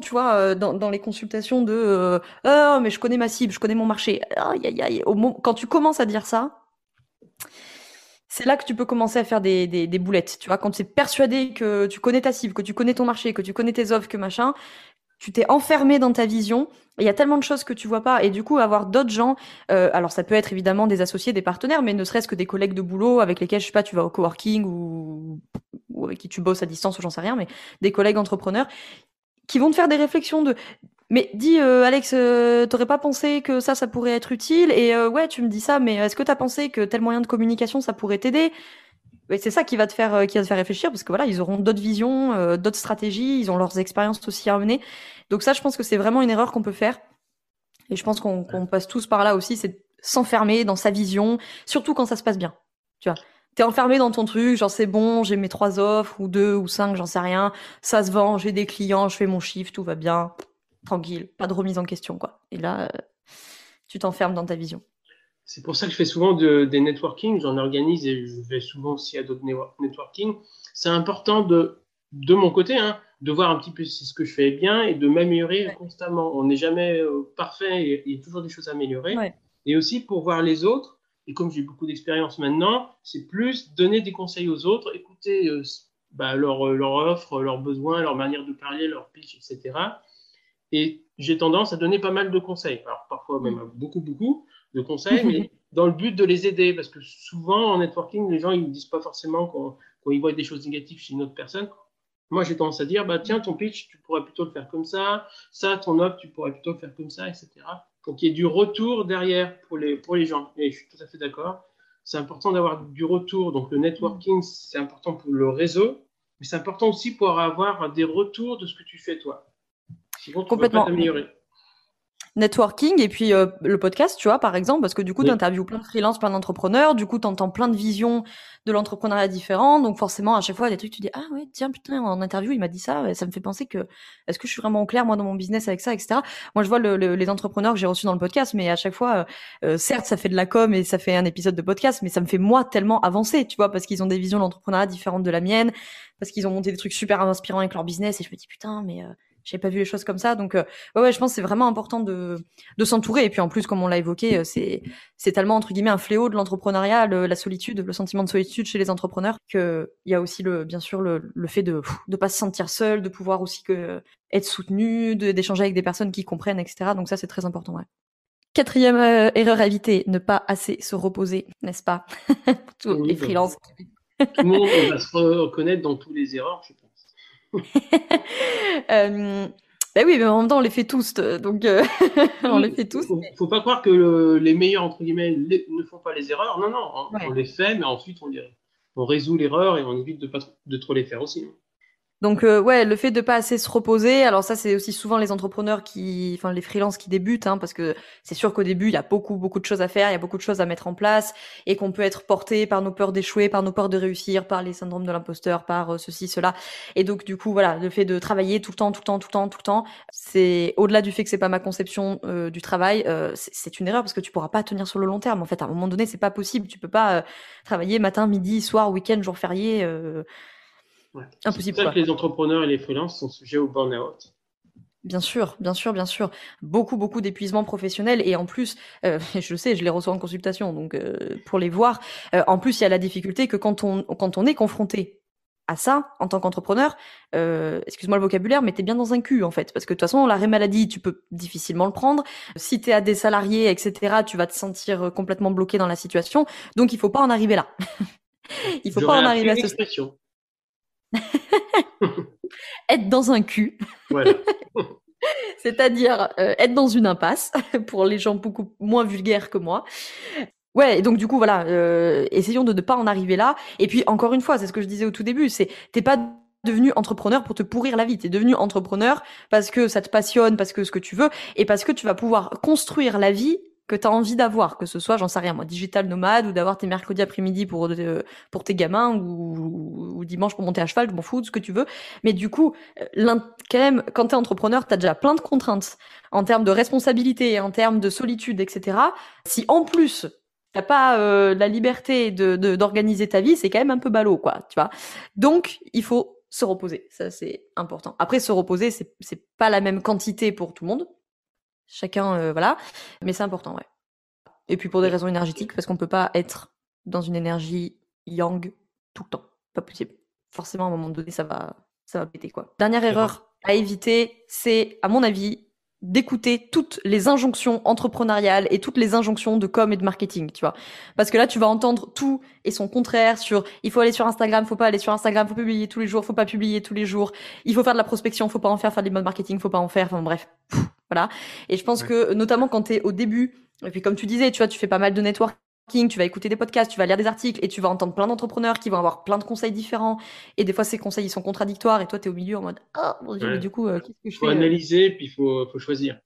S3: tu vois, euh, dans, les consultations de euh, oh, mais je connais ma cible, je connais mon marché. Aïe, aïe, aïe. Quand tu commences à dire ça, c'est là que tu peux commencer à faire des, des, des boulettes. Tu vois, quand tu es persuadé que tu connais ta cible, que tu connais ton marché, que tu connais tes offres, que machin, tu t'es enfermé dans ta vision. Il y a tellement de choses que tu vois pas. Et du coup, avoir d'autres gens, euh, alors ça peut être évidemment des associés, des partenaires, mais ne serait-ce que des collègues de boulot avec lesquels, je sais pas, tu vas au coworking ou, ou avec qui tu bosses à distance ou j'en sais rien, mais des collègues entrepreneurs qui vont te faire des réflexions de mais dis euh, Alex, euh, t'aurais pas pensé que ça, ça pourrait être utile? Et euh, ouais, tu me dis ça, mais est-ce que t'as pensé que tel moyen de communication, ça pourrait t'aider? C'est ça qui va te faire, qui va te faire réfléchir, parce que voilà, ils auront d'autres visions, d'autres stratégies, ils ont leurs expériences aussi à mener. Donc ça, je pense que c'est vraiment une erreur qu'on peut faire. Et je pense qu'on passe tous par là aussi, c'est s'enfermer dans sa vision, surtout quand ça se passe bien. Tu vois, t'es enfermé dans ton truc, genre c'est bon, j'ai mes trois offres ou deux ou cinq, j'en sais rien, ça se vend, j'ai des clients, je fais mon chiffre, tout va bien, tranquille, pas de remise en question quoi. Et là, euh, tu t'enfermes dans ta vision.
S2: C'est pour ça que je fais souvent des networking, j'en organise et je vais souvent aussi à d'autres networking. C'est important de, de mon côté, hein, de voir un petit peu si ce que je fais bien et de m'améliorer constamment. On n'est jamais euh, parfait, il y a toujours des choses à améliorer. Et aussi pour voir les autres et comme j'ai beaucoup d'expérience maintenant, c'est plus donner des conseils aux autres, écouter euh, bah, leur, euh, leur, offre, leurs besoins, leur manière de parler, leur pitch, etc. Et j'ai tendance à donner pas mal de conseils. Alors parfois même beaucoup, beaucoup de conseils, mais dans le but de les aider. Parce que souvent en networking, les gens ils ne disent pas forcément quand, quand, ils voient des choses négatives chez une autre personne. Moi, j'ai tendance à dire, bah, tiens, ton pitch, tu pourrais plutôt le faire comme ça. Ça, ton offre, tu pourrais plutôt le faire comme ça, etc pour qu'il y ait du retour derrière pour les, pour les gens. Et je suis tout à fait d'accord. C'est important d'avoir du retour. Donc le networking, c'est important pour le réseau, mais c'est important aussi pour avoir des retours de ce que tu fais toi.
S3: Complètement networking et puis euh, le podcast, tu vois, par exemple, parce que du coup, tu interviews plein de freelance, plein d'entrepreneurs, du coup, tu entends plein de visions de l'entrepreneuriat différents, donc forcément, à chaque fois, il y a des trucs, tu dis, ah ouais, tiens, putain, en interview, il m'a dit ça, et ça me fait penser que, est-ce que je suis vraiment au clair, moi, dans mon business avec ça, etc. Moi, je vois le, les entrepreneurs que j'ai reçus dans le podcast, mais à chaque fois, euh, euh, certes, ça fait de la com et ça fait un épisode de podcast, mais ça me fait, moi, tellement avancer, tu vois, parce qu'ils ont des visions de l'entrepreneuriat différentes de la mienne, parce qu'ils ont monté des trucs super inspirants avec leur business, et je me dis, putain, mais j'ai pas vu les choses comme ça. Donc, euh, ouais, ouais, je pense que c'est vraiment important de, de s'entourer. Et puis, en plus, comme on l'a évoqué, euh, c'est, c'est tellement, entre guillemets, un fléau de l'entrepreneuriat, la solitude, le sentiment de solitude chez les entrepreneurs, qu'il y a aussi, le, bien sûr, le, le fait de ne pas se sentir seul, de pouvoir aussi que, être soutenu, d'échanger avec des personnes qui comprennent, etc. Donc, ça, c'est très important, ouais. Quatrième euh, erreur à éviter, ne pas assez se reposer, n'est-ce pas? Tous les bah freelances.
S2: Tout le monde va se reconnaître dans tous les erreurs, je
S3: euh, ben oui, mais en même temps, on les fait tous, euh, donc euh, on les fait tous.
S2: Faut, faut pas croire que les meilleurs entre guillemets ne font pas les erreurs. Non, non, on, les fait, mais ensuite on, on résout l'erreur et on évite de pas de trop les faire aussi.
S3: Donc euh, ouais, le fait de pas assez se reposer, alors ça c'est aussi souvent les entrepreneurs qui, enfin les freelances qui débutent, hein, parce que c'est sûr qu'au début il y a beaucoup beaucoup de choses à faire, il y a beaucoup de choses à mettre en place, et qu'on peut être porté par nos peurs d'échouer, par nos peurs de réussir, par les syndromes de l'imposteur, par euh, ceci cela, et donc du coup voilà, le fait de travailler tout le temps, tout le temps, tout le temps, tout le temps, c'est au-delà du fait que c'est pas ma conception euh, du travail, c'est une erreur parce que tu pourras pas tenir sur le long terme. En fait, à un moment donné, c'est pas possible, tu peux pas travailler matin, midi, soir, week-end, jour férié
S2: Impossible. C'est ça que les entrepreneurs et les freelances sont sujets au burn-out.
S3: Bien sûr, bien sûr, bien sûr. Beaucoup, beaucoup d'épuisement professionnel. Et en plus, euh, je sais, je les reçois en consultation, donc euh, pour les voir. Euh, en plus, il y a la difficulté que quand on, quand on est confronté à ça en tant qu'entrepreneur, excuse-moi le vocabulaire, mais t'es bien dans un cul en fait, parce que de toute façon l'arrêt maladie, tu peux difficilement le prendre. Si t'es à des salariés, etc., tu vas te sentir complètement bloqué dans la situation. Donc il faut pas en arriver là.
S2: il faut pas en arriver à ce expression.
S3: être dans un cul. C'est-à-dire euh, être dans une impasse pour les gens beaucoup moins vulgaires que moi. Ouais, et donc du coup voilà, euh, essayons de ne pas en arriver là. Et puis encore une fois, c'est ce que je disais au tout début, c'est t'es pas devenu entrepreneur pour te pourrir la vie, t'es devenu entrepreneur parce que ça te passionne, parce que ce que tu veux, et parce que tu vas pouvoir construire la vie que tu as envie d'avoir, que ce soit, j'en sais rien moi, digital nomade ou d'avoir tes mercredis après-midi pour euh, pour tes gamins ou, ou, dimanche pour monter à cheval, je m'en fous, ce que tu veux. Mais du coup, euh, quand même, quand t'es entrepreneur, t'as déjà plein de contraintes en termes de responsabilité, en termes de solitude, etc. Si en plus t'as pas euh, la liberté de d'organiser ta vie, c'est quand même un peu ballot, quoi, tu vois. Donc, il faut se reposer, ça c'est important. Après, se reposer, c'est pas la même quantité pour tout le monde. Chacun, euh, voilà. Mais c'est important, ouais. Et puis pour des raisons énergétiques, parce qu'on peut pas être dans une énergie yang tout le temps. Pas possible. Forcément, à un moment donné, ça va, ça va péter, quoi. Dernière erreur à éviter, c'est, à mon avis, d'écouter toutes les injonctions entrepreneuriales et toutes les injonctions de com et de marketing, tu vois. Parce que là, tu vas entendre tout et son contraire sur il faut aller sur Instagram, faut pas aller sur Instagram, faut publier tous les jours, faut pas publier tous les jours, il faut faire de la prospection, faut pas en faire, faire des modes marketing, faut pas en faire, enfin bref. Voilà. Et je pense que, notamment quand tu es au début, et puis comme tu disais, tu vois, tu fais pas mal de network tu vas écouter des podcasts, tu vas lire des articles et tu vas entendre plein d'entrepreneurs qui vont avoir plein de conseils différents. Et des fois, ces conseils, ils sont contradictoires et toi, tu es au milieu en mode Ah, mon Dieu, mais du coup, euh, qu'est-ce que je
S2: faut
S3: fais
S2: Il euh faut analyser, puis il faut, faut, choisir.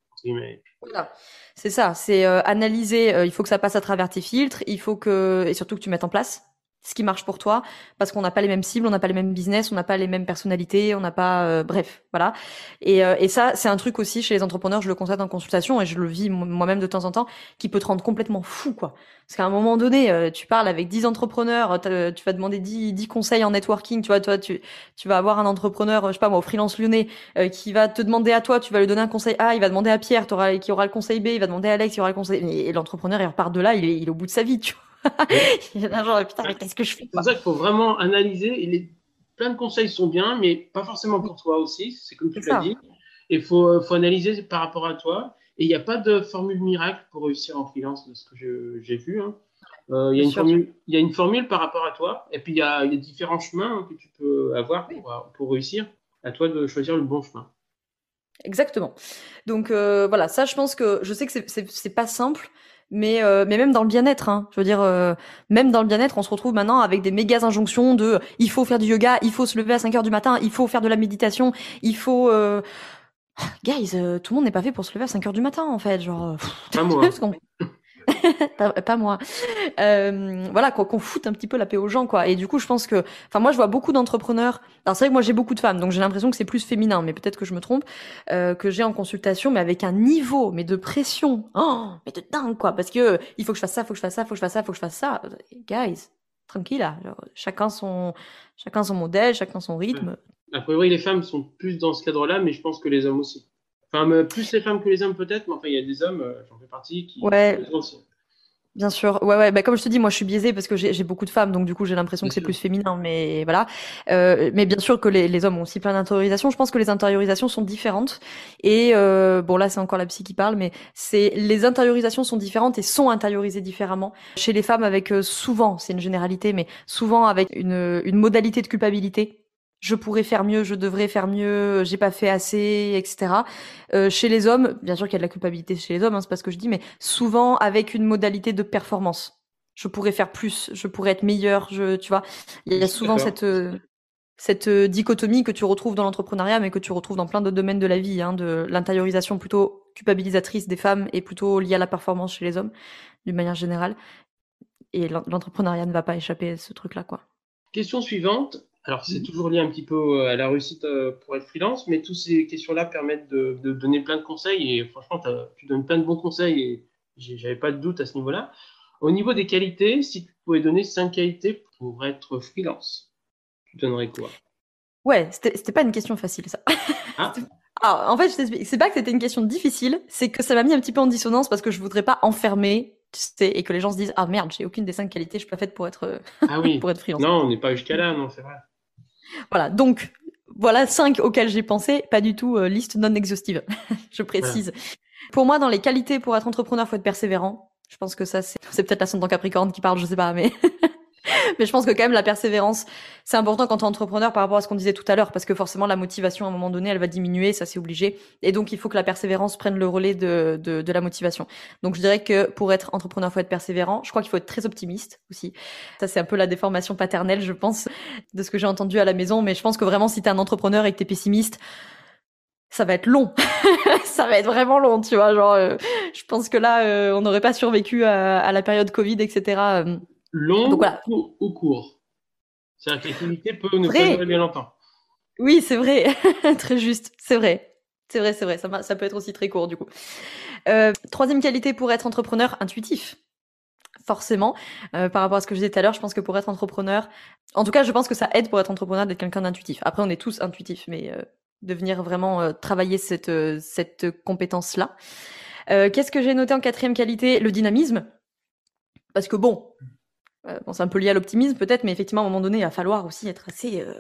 S3: Voilà. C'est ça, c'est euh, analyser. il faut que ça passe à travers tes filtres. Il faut que, et surtout que tu mettes en place ce qui marche pour toi parce qu'on n'a pas les mêmes cibles, on n'a pas les mêmes business, on n'a pas les mêmes personnalités, on n'a pas euh, bref, voilà. Et, euh, et ça c'est un truc aussi chez les entrepreneurs, je le constate en consultation et je le vis moi-même de temps en temps qui peut te rendre complètement fou quoi. Parce qu'à un moment donné, euh, tu parles avec 10 entrepreneurs, tu vas demander 10, 10 conseils en networking, tu vois, tu tu vas avoir un entrepreneur, je sais pas moi, au freelance lyonnais qui va te demander à toi, tu vas lui donner un conseil A, il va demander à Pierre, qui aura le conseil B, il va demander à Alex, qui aura le conseil et, l'entrepreneur il repart de là, il est, il est au bout de sa vie, tu vois. qu'est-ce que je fais
S2: C'est ça qu'il faut vraiment analyser. Et les... Plein de conseils sont bien, mais pas forcément pour toi aussi. C'est comme tu l'as dit. Il faut, euh, faut analyser par rapport à toi. Et il n'y a pas de formule miracle pour réussir en freelance, de ce que j'ai vu. Hein. Euh, il, y a une formule, il y a une formule par rapport à toi. Et puis, il y a, il y a différents chemins que tu peux avoir pour, pour, réussir. À toi de choisir le bon chemin.
S3: Exactement. Donc, euh, voilà, ça, je pense que je sais que c'est pas simple mais euh, mais même dans le bien-être hein, je veux dire euh, même dans le bien-être on se retrouve maintenant avec des méga injonctions de il faut faire du yoga il faut se lever à 5 heures du matin il faut faire de la méditation il faut euh, guys, euh, tout le monde n'est pas fait pour se lever à 5 heures du matin, en fait. Genre,
S2: pas moi.
S3: pas, moi. Euh, voilà, quoi, qu'on foute un petit peu la paix aux gens, quoi. Et du coup, je pense que, enfin, moi, je vois beaucoup d'entrepreneurs. Alors, c'est vrai que moi, j'ai beaucoup de femmes, donc j'ai l'impression que c'est plus féminin, mais peut-être que je me trompe, euh, que j'ai en consultation, mais avec un niveau, mais de pression, oh, mais de dingue, quoi. Parce que il faut que je fasse ça, faut que je fasse ça, faut que je fasse ça, faut que je fasse ça. Guys, tranquille, là. chacun son, chacun son modèle, chacun son rythme.
S2: A priori, les femmes sont plus dans ce cadre-là, mais je pense que les hommes aussi. Enfin, plus les femmes que les hommes peut-être, mais enfin, il y a des hommes, euh, j'en fais partie, qui.
S3: Ouais. Bien sûr, ouais, ouais. Bah, comme je te dis, moi, je suis biaisée parce que j'ai beaucoup de femmes, donc du coup, j'ai l'impression que c'est plus féminin, mais voilà. Euh, mais bien sûr que les, les, hommes ont aussi plein d'intériorisations. Je pense que les intériorisations sont différentes. Et euh, bon, là, c'est encore la psy qui parle, mais c'est les intériorisations sont différentes et sont intériorisées différemment. Chez les femmes, avec euh, souvent, c'est une généralité, mais souvent avec une, une modalité de culpabilité je pourrais faire mieux, je devrais faire mieux, j'ai pas fait assez, etc. Euh, chez les hommes, bien sûr qu'il y a de la culpabilité chez les hommes, hein, c'est pas ce que je dis, mais souvent avec une modalité de performance. Je pourrais faire plus, je pourrais être meilleur, je, tu vois. Il y a souvent cette euh, cette euh, dichotomie que tu retrouves dans l'entrepreneuriat, mais que tu retrouves dans plein d'autres domaines de la vie, hein, de l'intériorisation plutôt culpabilisatrice des femmes et plutôt liée à la performance chez les hommes, d'une manière générale. Et l'entrepreneuriat ne va pas échapper à ce truc-là, quoi.
S2: Question suivante. Alors, c'est toujours lié un petit peu euh, à la réussite euh, pour être freelance, mais toutes ces questions-là permettent de, donner plein de conseils. Et franchement, tu donnes plein de bons conseils et j'avais pas de doute à ce niveau-là. Au niveau des qualités, si tu pouvais donner cinq qualités pour être freelance, tu donnerais quoi?
S3: Ouais, c'était pas une question facile, ça. Ah. Alors, en fait, c'est pas que c'était une question difficile, c'est que ça m'a mis un petit peu en dissonance parce que je voudrais pas enfermer tu sais, et que les gens se disent ah merde j'ai aucune des cinq qualités je suis pas faite pour être
S2: ah oui.
S3: pour être freelance
S2: non on n'est pas jusqu'à là non c'est vrai
S3: voilà, donc voilà cinq auxquels j'ai pensé, pas du tout euh, liste non exhaustive, je précise. Pour moi, dans les qualités pour être entrepreneur, faut être persévérant. Je pense que ça, c'est peut-être la sonde en Capricorne qui parle, je sais pas, mais Mais je pense que quand même la persévérance, c'est important quand tu es entrepreneur par rapport à ce qu'on disait tout à l'heure, parce que forcément la motivation à un moment donné, elle va diminuer, ça c'est obligé. Et donc il faut que la persévérance prenne le relais de, de, de la motivation. Donc je dirais que pour être entrepreneur, faut être persévérant. Je crois qu'il faut être très optimiste aussi. Ça c'est un peu la déformation paternelle, je pense, de ce que j'ai entendu à la maison. Mais je pense que vraiment si tu es un entrepreneur et que tu es pessimiste, ça va être long. ça va être vraiment long, tu vois. Genre, euh, je pense que là, euh, on n'aurait pas survécu à, la période Covid, etc.
S2: Long ou, court C'est-à-dire que l'activité peut ne pas durer bien longtemps.
S3: Oui, c'est vrai. très juste. C'est vrai. C'est vrai, c'est vrai. Ça, ça, peut être aussi très court, du coup. Euh, troisième qualité pour être entrepreneur, intuitif. Forcément. Euh, par rapport à ce que je disais tout à l'heure, je pense que pour être entrepreneur, en tout cas, je pense que ça aide pour être entrepreneur d'être quelqu'un d'intuitif. Après, on est tous intuitifs, mais euh, de venir vraiment travailler cette, cette compétence-là. Qu'est-ce que j'ai noté en quatrième qualité? Le dynamisme. Parce que bon, euh, bon, c'est un peu lié à l'optimisme peut-être, mais effectivement, à un moment donné, il va falloir aussi être assez euh,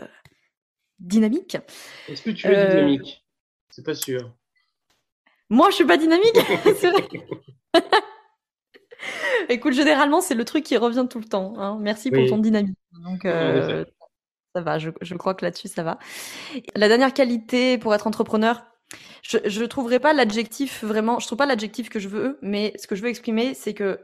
S3: dynamique.
S2: Est-ce que tu es euh, dynamique? C'est pas sûr.
S3: Moi, je suis pas dynamique C'est vrai. Écoute, généralement, c'est le truc qui revient tout le temps. Hein. Merci pour ton dynamisme. Donc, ça va, je, je crois que là-dessus, ça va. La dernière qualité pour être entrepreneur, je ne trouverai pas l'adjectif vraiment, je trouve pas l'adjectif que je veux, mais ce que je veux exprimer, c'est que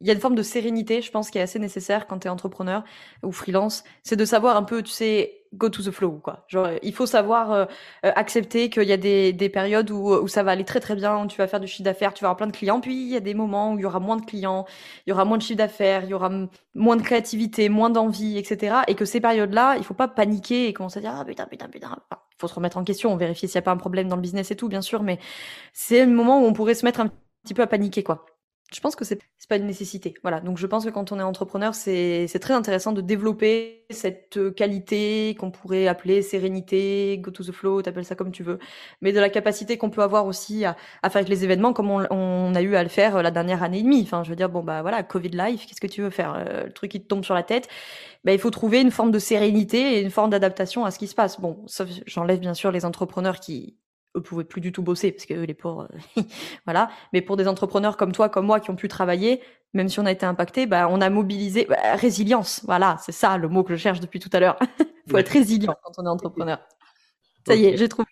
S3: il y a une forme de sérénité, je pense, qui est assez nécessaire quand tu es entrepreneur ou freelance. C'est de savoir un peu, tu sais, go to the flow, quoi. Genre, il faut savoir euh, euh, accepter qu'il y a des, des périodes où, où ça va aller très très bien, où tu vas faire du chiffre d'affaires, tu vas avoir plein de clients, puis il y a des moments où il y aura moins de clients, il y aura moins de chiffre d'affaires, il y aura moins de créativité, moins d'envie, etc. Et que ces périodes-là, il faut pas paniquer et commencer à dire, ah putain, putain, putain. faut se remettre en question, vérifier s'il n'y a pas un problème dans le business et tout, bien sûr, mais c'est le moment où on pourrait se mettre un petit peu à paniquer, quoi je pense que c'est pas une nécessité. Voilà. Donc je pense que quand on est entrepreneur, c'est très intéressant de développer cette qualité qu'on pourrait appeler sérénité, go to the flow, t'appelles ça comme tu veux, mais de la capacité qu'on peut avoir aussi à, faire avec les événements comme on, a eu à le faire euh, la dernière année et demie. Enfin, je veux dire, bon bah voilà, Covid life, qu'est-ce que tu veux faire euh, Le truc qui te tombe sur la tête. Ben, il faut trouver une forme de sérénité et une forme d'adaptation à ce qui se passe. Bon, j'enlève bien sûr les entrepreneurs qui eux pouvaient plus du tout bosser parce que les pauvres, voilà. Mais pour des entrepreneurs comme toi, comme moi, qui ont pu travailler, même si on a été impacté, bah, on a mobilisé bah, résilience. Voilà, c'est ça le mot que je cherche depuis tout à l'heure. faut être résilient quand on est entrepreneur. Ça y est, j'ai trouvé.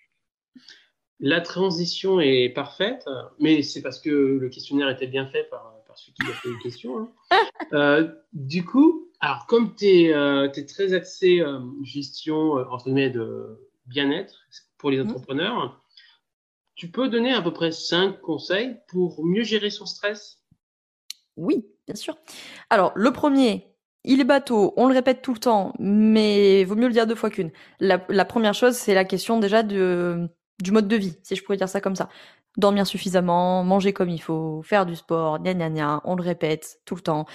S2: La transition est parfaite, mais c'est parce que le questionnaire était bien fait par, par celui qui a fait les questions. Hein. Euh, du coup, alors comme tu es, euh, très axé euh, gestion entre guillemets de bien-être pour les mmh. entrepreneurs, tu peux donner à peu près cinq conseils pour mieux gérer son stress?
S3: Oui, bien sûr. Alors, le premier, il est bateau, on le répète tout le temps, mais vaut mieux le dire deux fois qu'une. La, première chose, c'est la question déjà du mode de vie, si je pourrais dire ça comme ça. Dormir suffisamment, manger comme il faut, faire du sport, gna gna gna, on le répète tout le temps.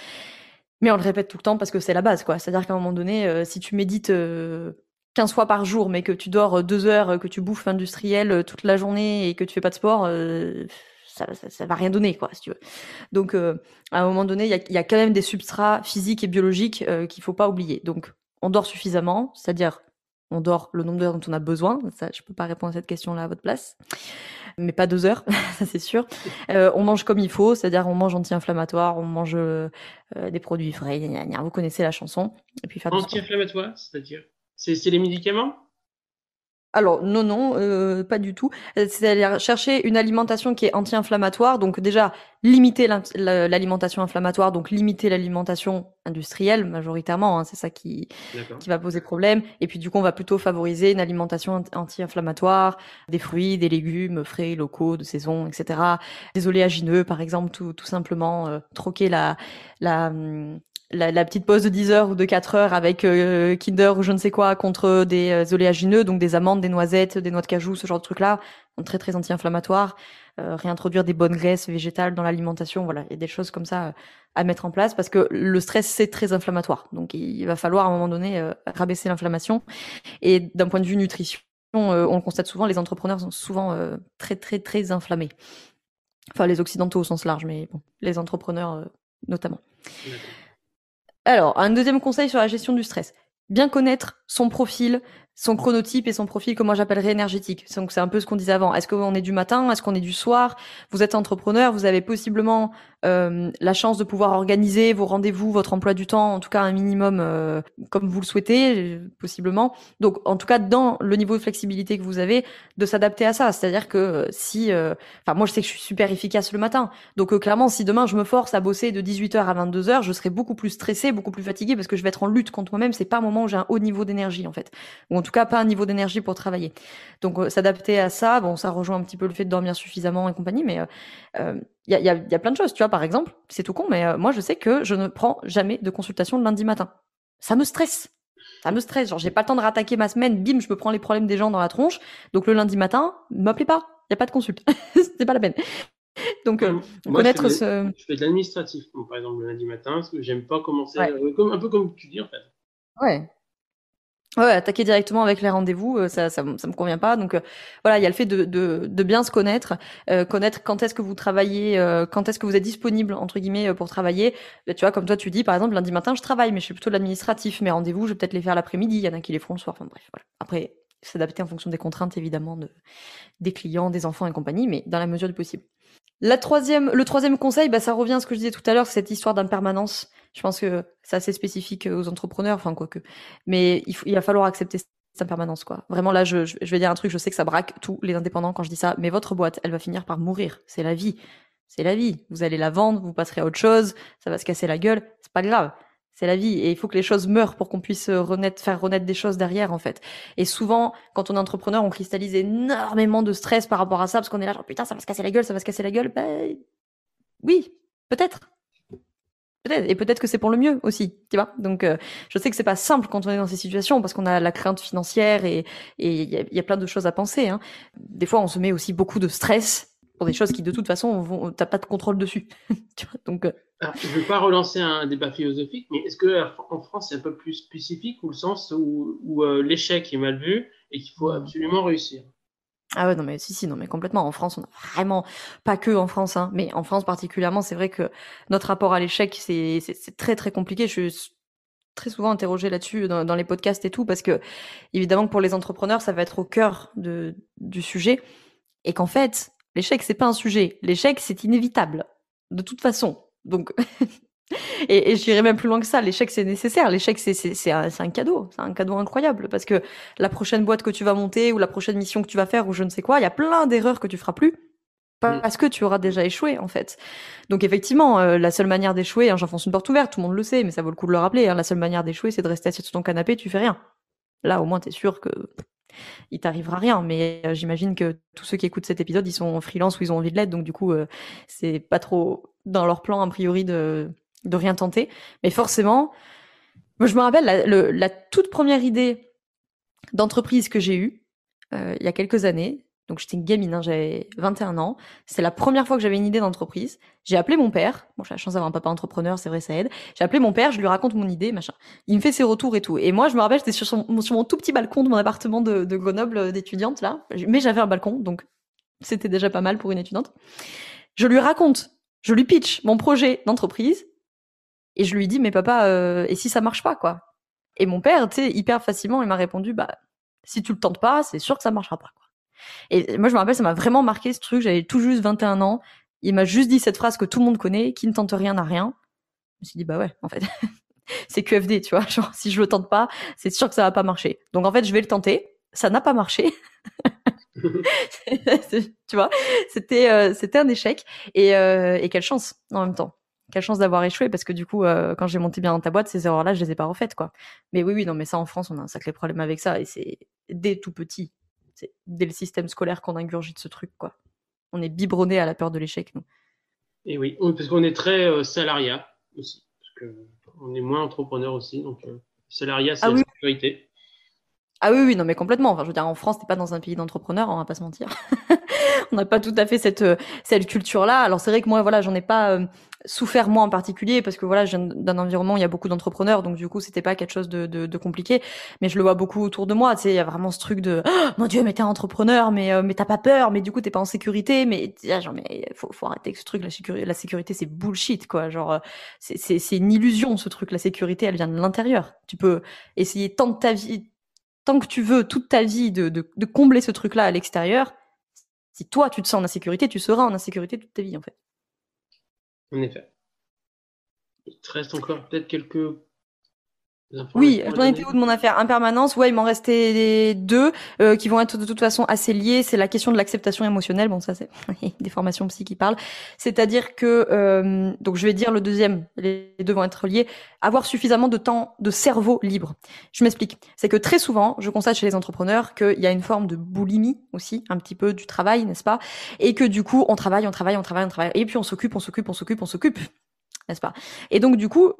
S3: Mais on le répète tout le temps parce que c'est la base, quoi. C'est-à-dire qu'à un moment donné, euh, si tu médites euh, 15 fois par jour, mais que tu dors euh, deux heures, que tu bouffes industriel euh, toute la journée et que tu fais pas de sport, euh, ça, ça, va rien donner, quoi, si tu veux. Donc, à un moment donné, il y a, quand même des substrats physiques et biologiques euh, qu'il faut pas oublier. Donc, on dort suffisamment, c'est-à-dire on dort le nombre d'heures dont on a besoin. Ça, je peux pas répondre à cette question-là à votre place, mais pas deux heures, ça c'est sûr. Euh, on mange comme il faut, c'est-à-dire on mange anti-inflammatoire, on mange euh, des produits frais. Vous connaissez la chanson.
S2: Anti-inflammatoire, c'est-à-dire? C'est les médicaments?
S3: Alors non, non, euh, pas du tout. C'est-à-dire chercher une alimentation qui est anti-inflammatoire. Donc déjà, limiter l'alimentation inflammatoire, donc limiter l'alimentation industrielle majoritairement. Hein, c'est ça qui, qui va poser problème. Et puis du coup, on va plutôt favoriser une alimentation anti-inflammatoire, des fruits, des légumes frais, locaux, de saison, etc. Des oléagineux, par exemple, tout, tout simplement. Euh, troquer la... la hum, la, petite pause de 10 heures ou de 4 heures avec euh, Kinder ou je ne sais quoi contre des euh, oléagineux, donc des amandes, des noisettes, des noix de cajou, ce genre de trucs-là, très très anti-inflammatoires. Euh, réintroduire des bonnes graisses végétales dans l'alimentation, voilà, il y a des choses comme ça à mettre en place parce que le stress c'est très inflammatoire, donc il va falloir à un moment donné rabaisser l'inflammation. Et d'un point de vue nutrition, on le constate souvent, les entrepreneurs sont souvent très très très inflammés. Enfin, les occidentaux au sens large, mais bon, les entrepreneurs notamment. Alors, un deuxième conseil sur la gestion du stress. Bien connaître son profil, son chronotype et son profil que moi j'appellerais énergétique. Donc c'est un peu ce qu'on disait avant. Est-ce qu'on est du matin? Est-ce qu'on est du soir? Vous êtes entrepreneur, vous avez possiblement euh, la chance de pouvoir organiser vos rendez-vous, votre emploi du temps, en tout cas un minimum euh, comme vous le souhaitez, possiblement. Donc en tout cas dans le niveau de flexibilité que vous avez, de s'adapter à ça. C'est-à-dire que euh, si, enfin moi je sais que je suis super efficace le matin. Donc clairement si demain je me force à bosser de 18h à 22h, je serai beaucoup plus stressé, beaucoup plus fatigué parce que je vais être en lutte contre moi-même. C'est pas un moment où j'ai un haut niveau d'énergie en fait en tout cas pas un niveau d'énergie pour travailler. Donc euh, s'adapter à ça, bon, ça rejoint un petit peu le fait de dormir suffisamment et compagnie, mais il euh, euh, y, a, y, a, y, a, plein de choses. Tu vois, par exemple, c'est tout con, mais moi je sais que je ne prends jamais de consultation le lundi matin. Ça me stresse. Ça me stresse. Genre, j'ai pas le temps de rattaquer ma semaine. Bim, je me prends les problèmes des gens dans la tronche. Donc le lundi matin, ne m'appelez pas. Il y a pas de consulte. c'est pas la peine. Donc, connaître
S2: je
S3: ce.
S2: Je fais de l'administratif, par exemple, le lundi matin, parce que j'aime pas commencer, comme, un peu comme tu dis, en fait.
S3: Ouais, Ouais, attaquer directement avec les rendez-vous, euh, ça, ça, ça me convient pas. Donc euh, voilà, il y a le fait de, de, de bien se connaître, euh, connaître quand est-ce que vous travaillez, quand est-ce que vous êtes disponible entre guillemets pour travailler. tu vois, comme toi tu dis, par exemple, lundi matin je travaille, mais je suis plutôt de l'administratif. Mes rendez-vous, je vais peut-être les faire l'après-midi. Il y en a qui les font le soir. Enfin bref, voilà. Après, s'adapter en fonction des contraintes évidemment de, des clients, des enfants et compagnie, mais dans la mesure du possible. La troisième, le troisième conseil, bah, ça revient à ce que je disais tout à l'heure, cette histoire d'impermanence. Je pense que c'est assez spécifique aux entrepreneurs, enfin quoi que. Mais il, va falloir accepter cette impermanence, quoi. Vraiment là, je, vais dire un truc, je sais que ça braque tous les indépendants quand je dis ça, mais votre boîte, elle va finir par mourir. C'est la vie. C'est la vie. Vous allez la vendre, vous passerez à autre chose, ça va se casser la gueule, c'est pas grave c'est la vie et il faut que les choses meurent pour qu'on puisse euh, faire renaître des choses derrière en fait. Et souvent, quand on est entrepreneur, on cristallise énormément de stress par rapport à ça parce qu'on est là genre putain ça va se casser la gueule, ça va se casser la gueule. Ben oui, peut-être. Peut-être et peut-être que c'est pour le mieux aussi, tu vois. Donc euh, je sais que c'est pas simple quand on est dans ces situations parce qu'on a la crainte financière et et il y a, plein de choses à penser. Hein. Des fois, on se met aussi beaucoup de stress pour des choses qui de toute façon t'as pas de contrôle dessus.
S2: Donc euh, je ne veux pas relancer un débat philosophique, mais est-ce que en France c'est un peu plus spécifique ou le sens où, euh, l'échec est mal vu et qu'il faut absolument réussir?
S3: Ah ouais non mais si si non mais complètement. En France on a vraiment pas que en France hein, mais en France particulièrement c'est vrai que notre rapport à l'échec c'est très très compliqué. Je suis très souvent interrogée là-dessus dans, les podcasts et tout parce que évidemment que pour les entrepreneurs ça va être au cœur de, du sujet. Et qu'en fait l'échec c'est pas un sujet. L'échec c'est inévitable de toute façon. Donc, et, et j'irais même plus loin que ça. L'échec, c'est nécessaire. L'échec, c'est, c'est, c'est, un, un cadeau. C'est un cadeau incroyable parce que la prochaine boîte que tu vas monter ou la prochaine mission que tu vas faire ou je ne sais quoi, il y a plein d'erreurs que tu feras plus mm. parce que tu auras déjà échoué en fait. Donc effectivement, euh, la seule manière d'échouer, hein, j'enfonce une porte ouverte, tout le monde le sait, mais ça vaut le coup de le rappeler. Hein, la seule manière d'échouer, c'est de rester assis sur ton canapé, tu fais rien. Là, au moins, t'es sûr que il t'arrivera rien. Mais euh, j'imagine que tous ceux qui écoutent cet épisode, ils sont en freelance ou ils ont envie de l'être, donc du coup, euh, c'est pas trop dans leur plan a priori de, de rien tenter. Mais forcément, moi, je me rappelle la, la toute première idée d'entreprise que j'ai eue euh, il y a quelques années. Donc j'étais une gamine, hein, j'avais 21 ans. C'est la première fois que j'avais une idée d'entreprise. J'ai appelé mon père. Bon, j'ai la chance d'avoir un papa entrepreneur, c'est vrai, ça aide. J'ai appelé mon père, je lui raconte mon idée, machin. Il me fait ses retours et tout. Et moi, je me rappelle, j'étais sur, sur, mon tout petit balcon de mon appartement de, de Grenoble euh, d'étudiante là. Mais j'avais un balcon, donc c'était déjà pas mal pour une étudiante. Je lui raconte, je lui pitch mon projet d'entreprise. Et je lui dis, mais papa, euh, et si ça marche pas, quoi? Et mon père, tu sais, hyper facilement, il m'a répondu, bah, si tu le tentes pas, c'est sûr que ça marchera pas. Quoi. Et moi, je me rappelle, ça m'a vraiment marqué ce truc. J'avais tout juste 21 ans. Il m'a juste dit cette phrase que tout le monde connaît, qui ne tente rien n'a rien. Je me suis dit, bah ouais, en fait, c'est QFD, tu vois. Genre, si je le tente pas, c'est sûr que ça va pas marcher. Donc, en fait, je vais le tenter. Ça n'a pas marché. tu vois, c'était euh, c'était un échec et, euh, et quelle chance en même temps quelle chance d'avoir échoué parce que du coup, euh, quand j'ai monté bien dans ta boîte, ces erreurs-là, je les ai pas refaites, quoi. Mais oui, oui, non, mais ça en France, on a un sacré problème avec ça et c'est dès tout petit, c'est dès le système scolaire qu'on ingurgite ce truc, quoi. On est biberonné à la peur de l'échec, nous.
S2: Et oui, parce qu'on est très euh, salariat aussi, parce que on est moins entrepreneur aussi, donc euh, salariat, c'est ah la sécurité.
S3: Ah oui, oui, non, mais complètement. Enfin, je veux dire, en France, t'es pas dans un pays d'entrepreneurs, on va pas se mentir. on n'a pas tout à fait cette euh, cette culture-là. Alors c'est vrai que moi, voilà, j'en ai pas euh, souffert moi en particulier parce que voilà, je viens d'un environnement où il y a beaucoup d'entrepreneurs, donc du coup, c'était pas quelque chose de, de, de, compliqué. Mais je le vois beaucoup autour de moi. Tu sais, il y a vraiment ce truc de oh, mon Dieu, mais t'es entrepreneur, mais euh, mais t'as pas peur, mais du coup, t'es pas en sécurité. Mais genre, mais faut, faut arrêter ce truc. La sécurité, la sécurité, c'est bullshit, quoi. Genre, c'est c'est une illusion ce truc. La sécurité, elle vient de l'intérieur. Tu peux essayer tant de ta vie tant que tu veux toute ta vie de, de, de combler ce truc-là à l'extérieur, si toi tu te sens en insécurité, tu seras en insécurité toute ta vie en fait.
S2: En effet. Il te reste encore peut-être quelques
S3: oui, j'en étais où de mon affaire Impermanence, ouais, il m'en restait deux euh, qui vont être de toute façon assez liés. C'est la question de l'acceptation émotionnelle. Bon, ça c'est des formations psy qui parlent. C'est-à-dire que, euh, donc je vais dire le deuxième, les deux vont être liés. Avoir suffisamment de temps de cerveau libre. Je m'explique. C'est que très souvent, je constate chez les entrepreneurs qu'il y a une forme de boulimie aussi, un petit peu du travail, n'est-ce pas? Et que du coup, on travaille, on travaille, on travaille, on travaille, et puis on s'occupe, on s'occupe, on s'occupe, on s'occupe n'est-ce pas? Et donc du coup,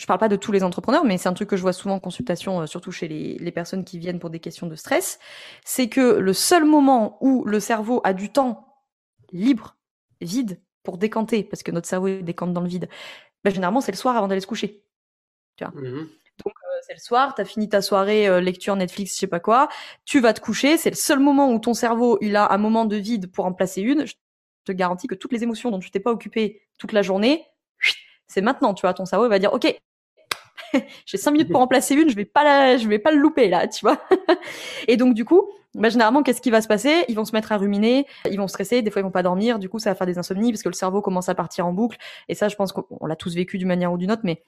S3: je parle pas de tous les entrepreneurs, mais c'est un truc que je vois souvent en consultation, euh, surtout chez les, les, personnes qui viennent pour des questions de stress, c'est que le seul moment où le cerveau a du temps libre, vide, pour décanter, parce que notre cerveau décante dans le vide, ben, généralement c'est le soir avant d'aller se coucher. Tu vois? Mmh Donc euh, c'est le soir, tu as fini ta soirée euh, lecture Netflix, je sais pas quoi, tu vas te coucher, c'est le seul moment où ton cerveau il a un moment de vide pour en placer une. Je te garantis que toutes les émotions dont tu t'es pas occupé toute la journée, c'est maintenant, tu vois, ton cerveau va dire, ok, j'ai cinq minutes pour remplacer une, je vais pas la, je vais pas le louper là, tu vois. et donc du coup, bah, généralement, qu'est-ce qui va se passer? Ils vont se mettre à ruminer, ils vont stresser, des fois ils vont pas dormir, du coup ça va faire des insomnies parce que le cerveau commence à partir en boucle. Et ça, je pense qu'on l'a tous vécu d'une manière ou d'une autre, mais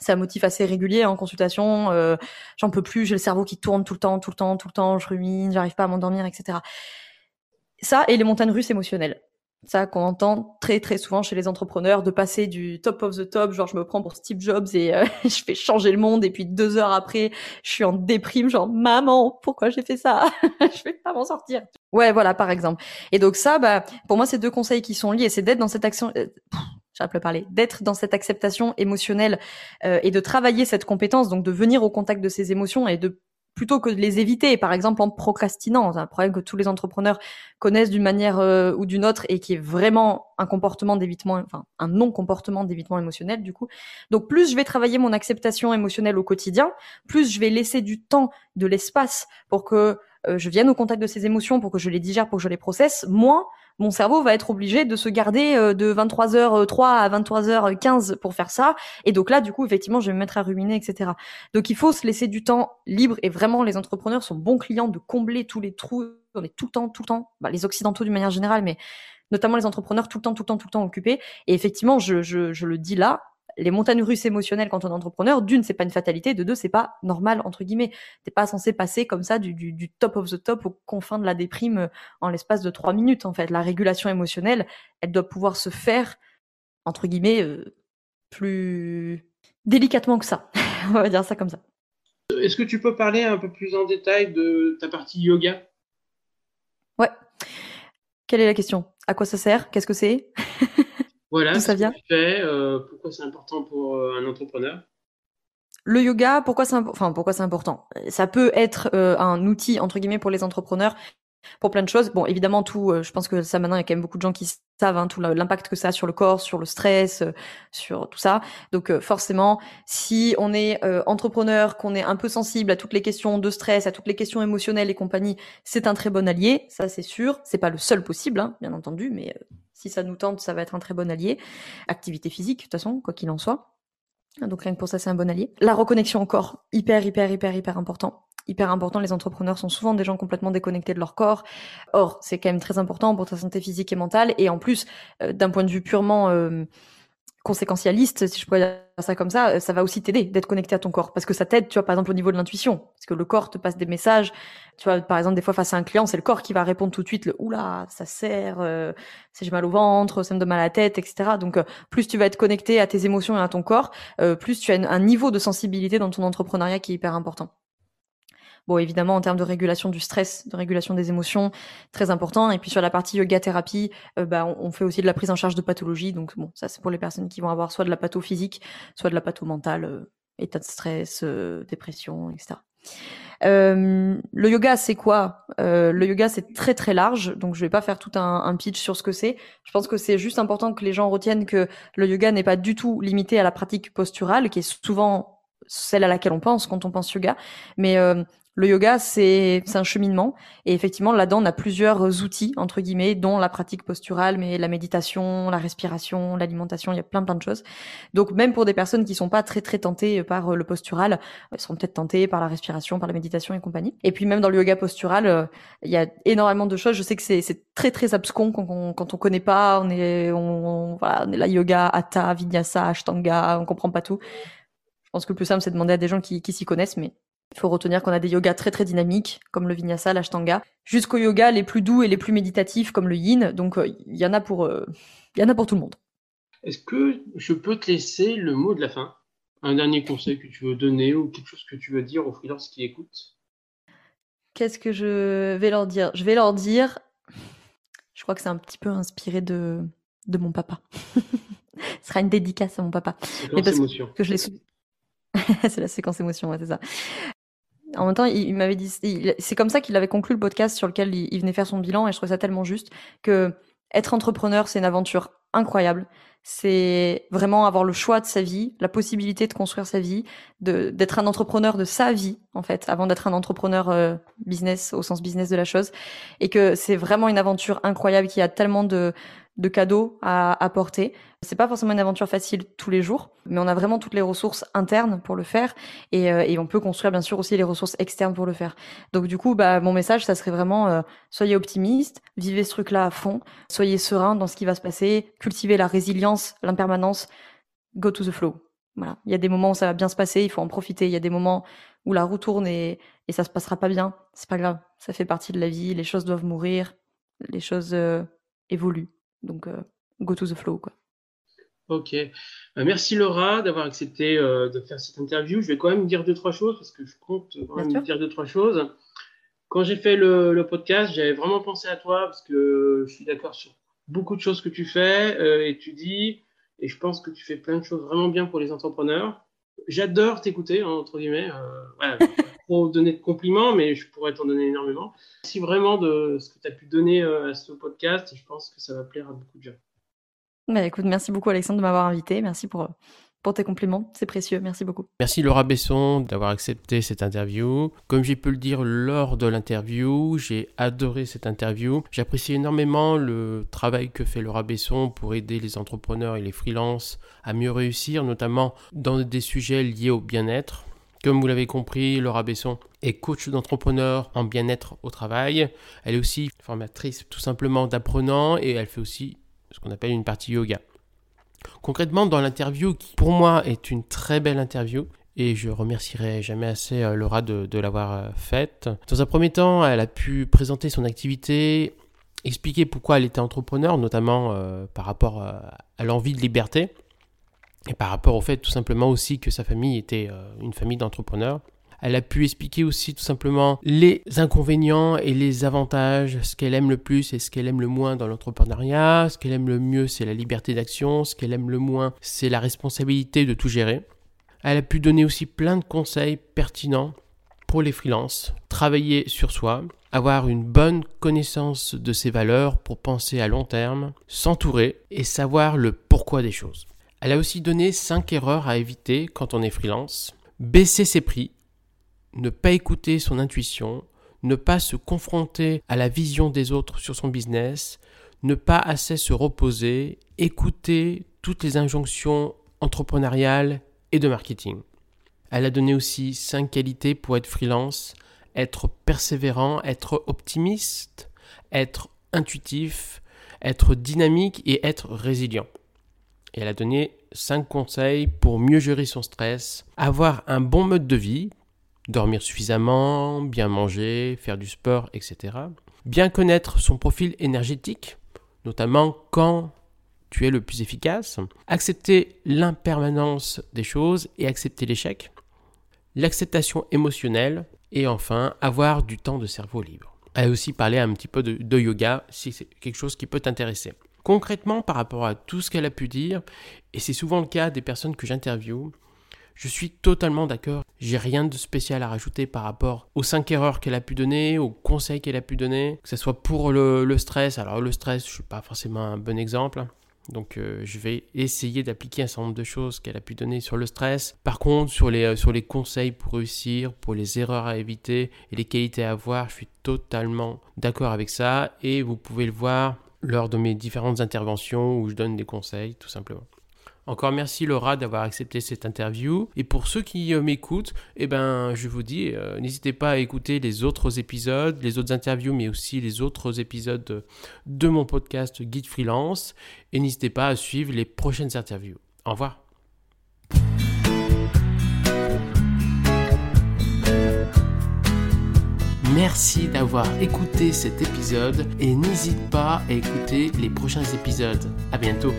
S3: c'est un motif assez régulier en consultation. Euh, j'en peux plus, j'ai le cerveau qui tourne tout le temps, tout le temps, tout le temps, je rumine, j'arrive pas à m'endormir, etc. Ça et les montagnes russes émotionnelles ça qu'on entend très très souvent chez les entrepreneurs de passer du top of the top genre je me prends pour Steve Jobs et euh, je fais changer le monde et puis deux heures après je suis en déprime genre maman pourquoi j'ai fait ça? Je vais pas m'en sortir ouais voilà par exemple. Et donc ça bah pour moi c'est deux conseils qui sont liés. C'est d'être dans cette action euh, j'ai parler. D'être dans cette acceptation émotionnelle euh, et de travailler cette compétence donc de venir au contact de ces émotions et de plutôt que de les éviter, par exemple en procrastinant, c'est un problème que tous les entrepreneurs connaissent d'une manière euh, ou d'une autre et qui est vraiment un comportement d'évitement, enfin un non-comportement d'évitement émotionnel du coup. Donc plus je vais travailler mon acceptation émotionnelle au quotidien, plus je vais laisser du temps, de l'espace pour que euh, je vienne au contact de ces émotions, pour que je les digère, pour que je les processe, moins mon cerveau va être obligé de se garder euh, de 23h03 à 23h15 pour faire ça. Et donc là, du coup, effectivement, je vais me mettre à ruminer, etc. Donc il faut se laisser du temps libre et vraiment, les entrepreneurs sont bons clients de combler tous les trous. On est tout le temps, tout le temps, bah, les occidentaux d'une manière générale, mais notamment les entrepreneurs tout le temps, tout le temps, tout le temps occupés. Et effectivement, je, je le dis là, les montagnes russes émotionnelles quand on est entrepreneur, d'une, c'est pas une fatalité, de deux, c'est pas normal, entre guillemets. T'es pas censé passer comme ça du, du, top of the top aux confins de la déprime euh, en l'espace de trois minutes, en fait. La régulation émotionnelle, elle doit pouvoir se faire, entre guillemets, euh, plus délicatement que ça. on va dire ça comme ça.
S2: est-ce que tu peux parler un peu plus en détail de ta partie yoga?
S3: Ouais. Quelle est la question? À quoi ça sert? Qu'est-ce que c'est?
S2: Voilà,
S3: ça vient
S2: tu fais, euh, pourquoi c'est important pour euh, un entrepreneur?
S3: Le yoga, pourquoi c'est impo- enfin, pourquoi c'est important? Ça peut être euh, un outil entre guillemets pour les entrepreneurs pour plein de choses. Bon, évidemment, tout. euh, je pense que ça maintenant, il y a quand même beaucoup de gens qui savent hein, tout l'impact que ça a sur le corps, sur le stress, euh, sur tout ça. Donc euh, forcément, si on est euh, entrepreneur, qu'on est un peu sensible à toutes les questions de stress, à toutes les questions émotionnelles et compagnie, c'est un très bon allié. Ça, c'est sûr. C'est pas le seul possible, hein, bien entendu, mais euh, si ça nous tente, ça va être un très bon allié. Activité physique, de toute façon, quoi qu'il en soit. Donc rien que pour ça, c'est un bon allié. La reconnexion corps, hyper, hyper, hyper, hyper important. Hyper important, les entrepreneurs sont souvent des gens complètement déconnectés de leur corps. Or, c'est quand même très important pour ta santé physique et mentale. Et en plus, euh, d'un point de vue purement euh, conséquentialiste, si je pourrais dire ça comme ça, euh, ça va aussi t'aider d'être connecté à ton corps. Parce que ça t'aide, tu vois, par exemple, au niveau de l'intuition. Parce que le corps te passe des messages. Tu vois, par exemple, des fois, face à un client, c'est le corps qui va répondre tout de suite le « Oula, ça serre, euh, j'ai mal au ventre, ça me donne mal à la tête, etc. » Donc, plus tu vas être connecté à tes émotions et à ton corps, plus tu as un niveau de sensibilité dans ton entrepreneuriat qui est hyper important. Bon, évidemment, en termes de régulation du stress, de régulation des émotions, très important. Et puis sur la partie yoga thérapie, euh, bah, on, fait aussi de la prise en charge de pathologie. Donc bon, ça c'est pour les personnes qui vont avoir soit de la patho physique, soit de la patho mentale, euh, état de stress, euh, dépression, etc. Le yoga, c'est quoi? Le yoga, c'est très très large, donc je vais pas faire tout un, pitch sur ce que c'est. Je pense que c'est juste important que les gens retiennent que le yoga n'est pas du tout limité à la pratique posturale, qui est souvent celle à laquelle on pense quand on pense yoga, mais le yoga, c'est un cheminement. Et effectivement, là-dedans, on a plusieurs outils, entre guillemets, dont la pratique posturale, mais la méditation, la respiration, l'alimentation, il y a plein, plein de choses. Donc, même pour des personnes qui sont pas très, très tentées par euh, le postural, elles seront peut-être tentées par la respiration, par la méditation et compagnie. Et puis, même dans le yoga postural, euh, il y a énormément de choses. Je sais que c'est très, très abscon quand on, quand on connaît pas. On est, on- voilà, on est là, yoga, hatha, vinyasa, ashtanga, on comprend pas tout. Je pense que le plus simple, c'est de demander à des gens qui, qui s'y connaissent, mais il faut retenir qu'on a des yogas très très dynamiques, comme le vinyasa, l'ashtanga, jusqu'aux yogas les plus doux et les plus méditatifs, comme le yin. Donc euh, il y en a pour, euh, y en a pour tout le monde.
S2: Est-ce que je peux te laisser le mot de la fin? Un dernier conseil que tu veux donner ou quelque chose que tu veux dire aux freelances qui écoutent?
S3: Qu'est-ce que je vais leur dire? Je vais leur dire, je crois que c'est un petit peu inspiré de, de mon papa. Ce sera une dédicace à mon papa. Que je l'ai sou- c'est la séquence émotion, ouais, c'est ça. En même temps, il, m'avait dit, c'est comme ça qu'il avait conclu le podcast sur lequel il, venait faire son bilan, et je trouvais ça tellement juste que être entrepreneur, c'est une aventure incroyable. C'est vraiment avoir le choix de sa vie, la possibilité de construire sa vie, d'être un entrepreneur de sa vie en fait, avant d'être un entrepreneur euh, business au sens business de la chose, et que c'est vraiment une aventure incroyable qui a tellement de de cadeaux à apporter. C'est pas forcément une aventure facile tous les jours, mais on a vraiment toutes les ressources internes pour le faire et, euh, et on peut construire bien sûr aussi les ressources externes pour le faire. Donc du coup, bah, mon message, ça serait vraiment euh, soyez optimiste, vivez ce truc-là à fond, soyez serein dans ce qui va se passer, cultivez la résilience, l'impermanence, go to the flow. Voilà. Il y a des moments où ça va bien se passer, il faut en profiter. Il y a des moments où la roue tourne et, et ça se passera pas bien. C'est pas grave, ça fait partie de la vie. Les choses doivent mourir, les choses euh, évoluent. Donc, euh, go to the flow, quoi.
S2: Ok. Euh, merci Laura d'avoir accepté euh, de faire cette interview. Je vais quand même dire deux, trois choses parce que je compte
S3: sûr.
S2: dire deux, trois choses. Quand j'ai fait le, le podcast, j'avais vraiment pensé à toi parce que je suis d'accord sur beaucoup de choses que tu fais et tu dis, et je pense que tu fais plein de choses vraiment bien pour les entrepreneurs. J'adore t'écouter, hein, entre guillemets. Euh, pas trop donner de compliments, mais je pourrais t'en donner énormément. Merci vraiment de ce que tu as pu donner euh, à ce podcast. Je pense que ça va plaire à beaucoup de gens.
S3: Bah, écoute, merci beaucoup Alexandre de m'avoir invité. Merci pour, pour tes compliments. C'est précieux. Merci beaucoup.
S1: Merci Laura Besson d'avoir accepté cette interview. Comme j'ai pu le dire lors de l'interview, j'ai adoré cette interview. J'apprécie énormément le travail que fait Laura Besson pour aider les entrepreneurs et les freelances à mieux réussir, notamment dans des sujets liés au bien-être. Comme vous l'avez compris, Laura Besson est coach d'entrepreneurs en bien-être au travail. Elle est aussi formatrice tout simplement d'apprenants et elle fait aussi ce qu'on appelle une partie yoga. Concrètement, dans l'interview, qui pour moi est une très belle interview, et je remercierai jamais assez euh, Laura de, de l'avoir euh, faite. Dans un premier temps, elle a pu présenter son activité, expliquer pourquoi elle était entrepreneur, notamment euh, par rapport à l'envie de liberté, et par rapport au fait tout simplement aussi que sa famille était une famille d'entrepreneurs.
S2: Elle a pu expliquer aussi tout simplement les inconvénients et les avantages, ce qu'elle aime le plus et ce qu'elle aime le moins dans l'entrepreneuriat. Ce qu'elle aime le mieux, c'est la liberté d'action. Ce qu'elle aime le moins, c'est la responsabilité de tout gérer. Elle a pu donner aussi plein de conseils pertinents pour les freelances, travailler sur soi, avoir une bonne connaissance de ses valeurs pour penser à long terme, s'entourer et savoir le pourquoi des choses. Elle a aussi donné 5 erreurs à éviter quand on est freelance. Baisser ses prix, ne pas écouter son intuition, ne pas se confronter à la vision des autres sur son business, ne pas assez se reposer, écouter toutes les injonctions entrepreneuriales et de marketing. Elle a donné aussi 5 qualités pour être freelance, être persévérant, être optimiste, être intuitif, être dynamique et être résilient. Et elle a donné 5 conseils pour mieux gérer son stress, avoir un bon mode de vie, dormir suffisamment, bien manger, faire du sport, etc. Bien connaître son profil énergétique, notamment quand tu es le plus efficace, accepter l'impermanence des choses et accepter l'échec, l'acceptation émotionnelle et enfin avoir du temps de cerveau libre. Elle a aussi parlé un petit peu de, yoga si c'est quelque chose qui peut t'intéresser. Concrètement, par rapport à tout ce qu'elle a pu dire, et c'est souvent le cas des personnes que j'interviewe, je suis totalement d'accord. J'ai rien de spécial à rajouter par rapport aux 5 erreurs qu'elle a pu donner, aux conseils qu'elle a pu donner, que ce soit pour le, stress. Alors le stress, je ne suis pas forcément un bon exemple. Donc euh, je vais essayer d'appliquer un certain nombre de choses qu'elle a pu donner sur le stress. Par contre, sur les, euh, sur les conseils pour réussir, pour les erreurs à éviter et les qualités à avoir, je suis totalement d'accord avec ça. Et vous pouvez le voir lors de mes différentes interventions où je donne des conseils, tout simplement. Encore merci Laura d'avoir accepté cette interview. Et pour ceux qui euh, m'écoutent, eh ben, je vous dis, euh, n'hésitez pas à écouter les autres épisodes, les autres interviews, mais aussi les autres épisodes de mon podcast Guide Freelance. Et n'hésitez pas à suivre les prochaines interviews. Au revoir. Merci d'avoir écouté cet épisode et n'hésite pas à écouter les prochains épisodes. À bientôt.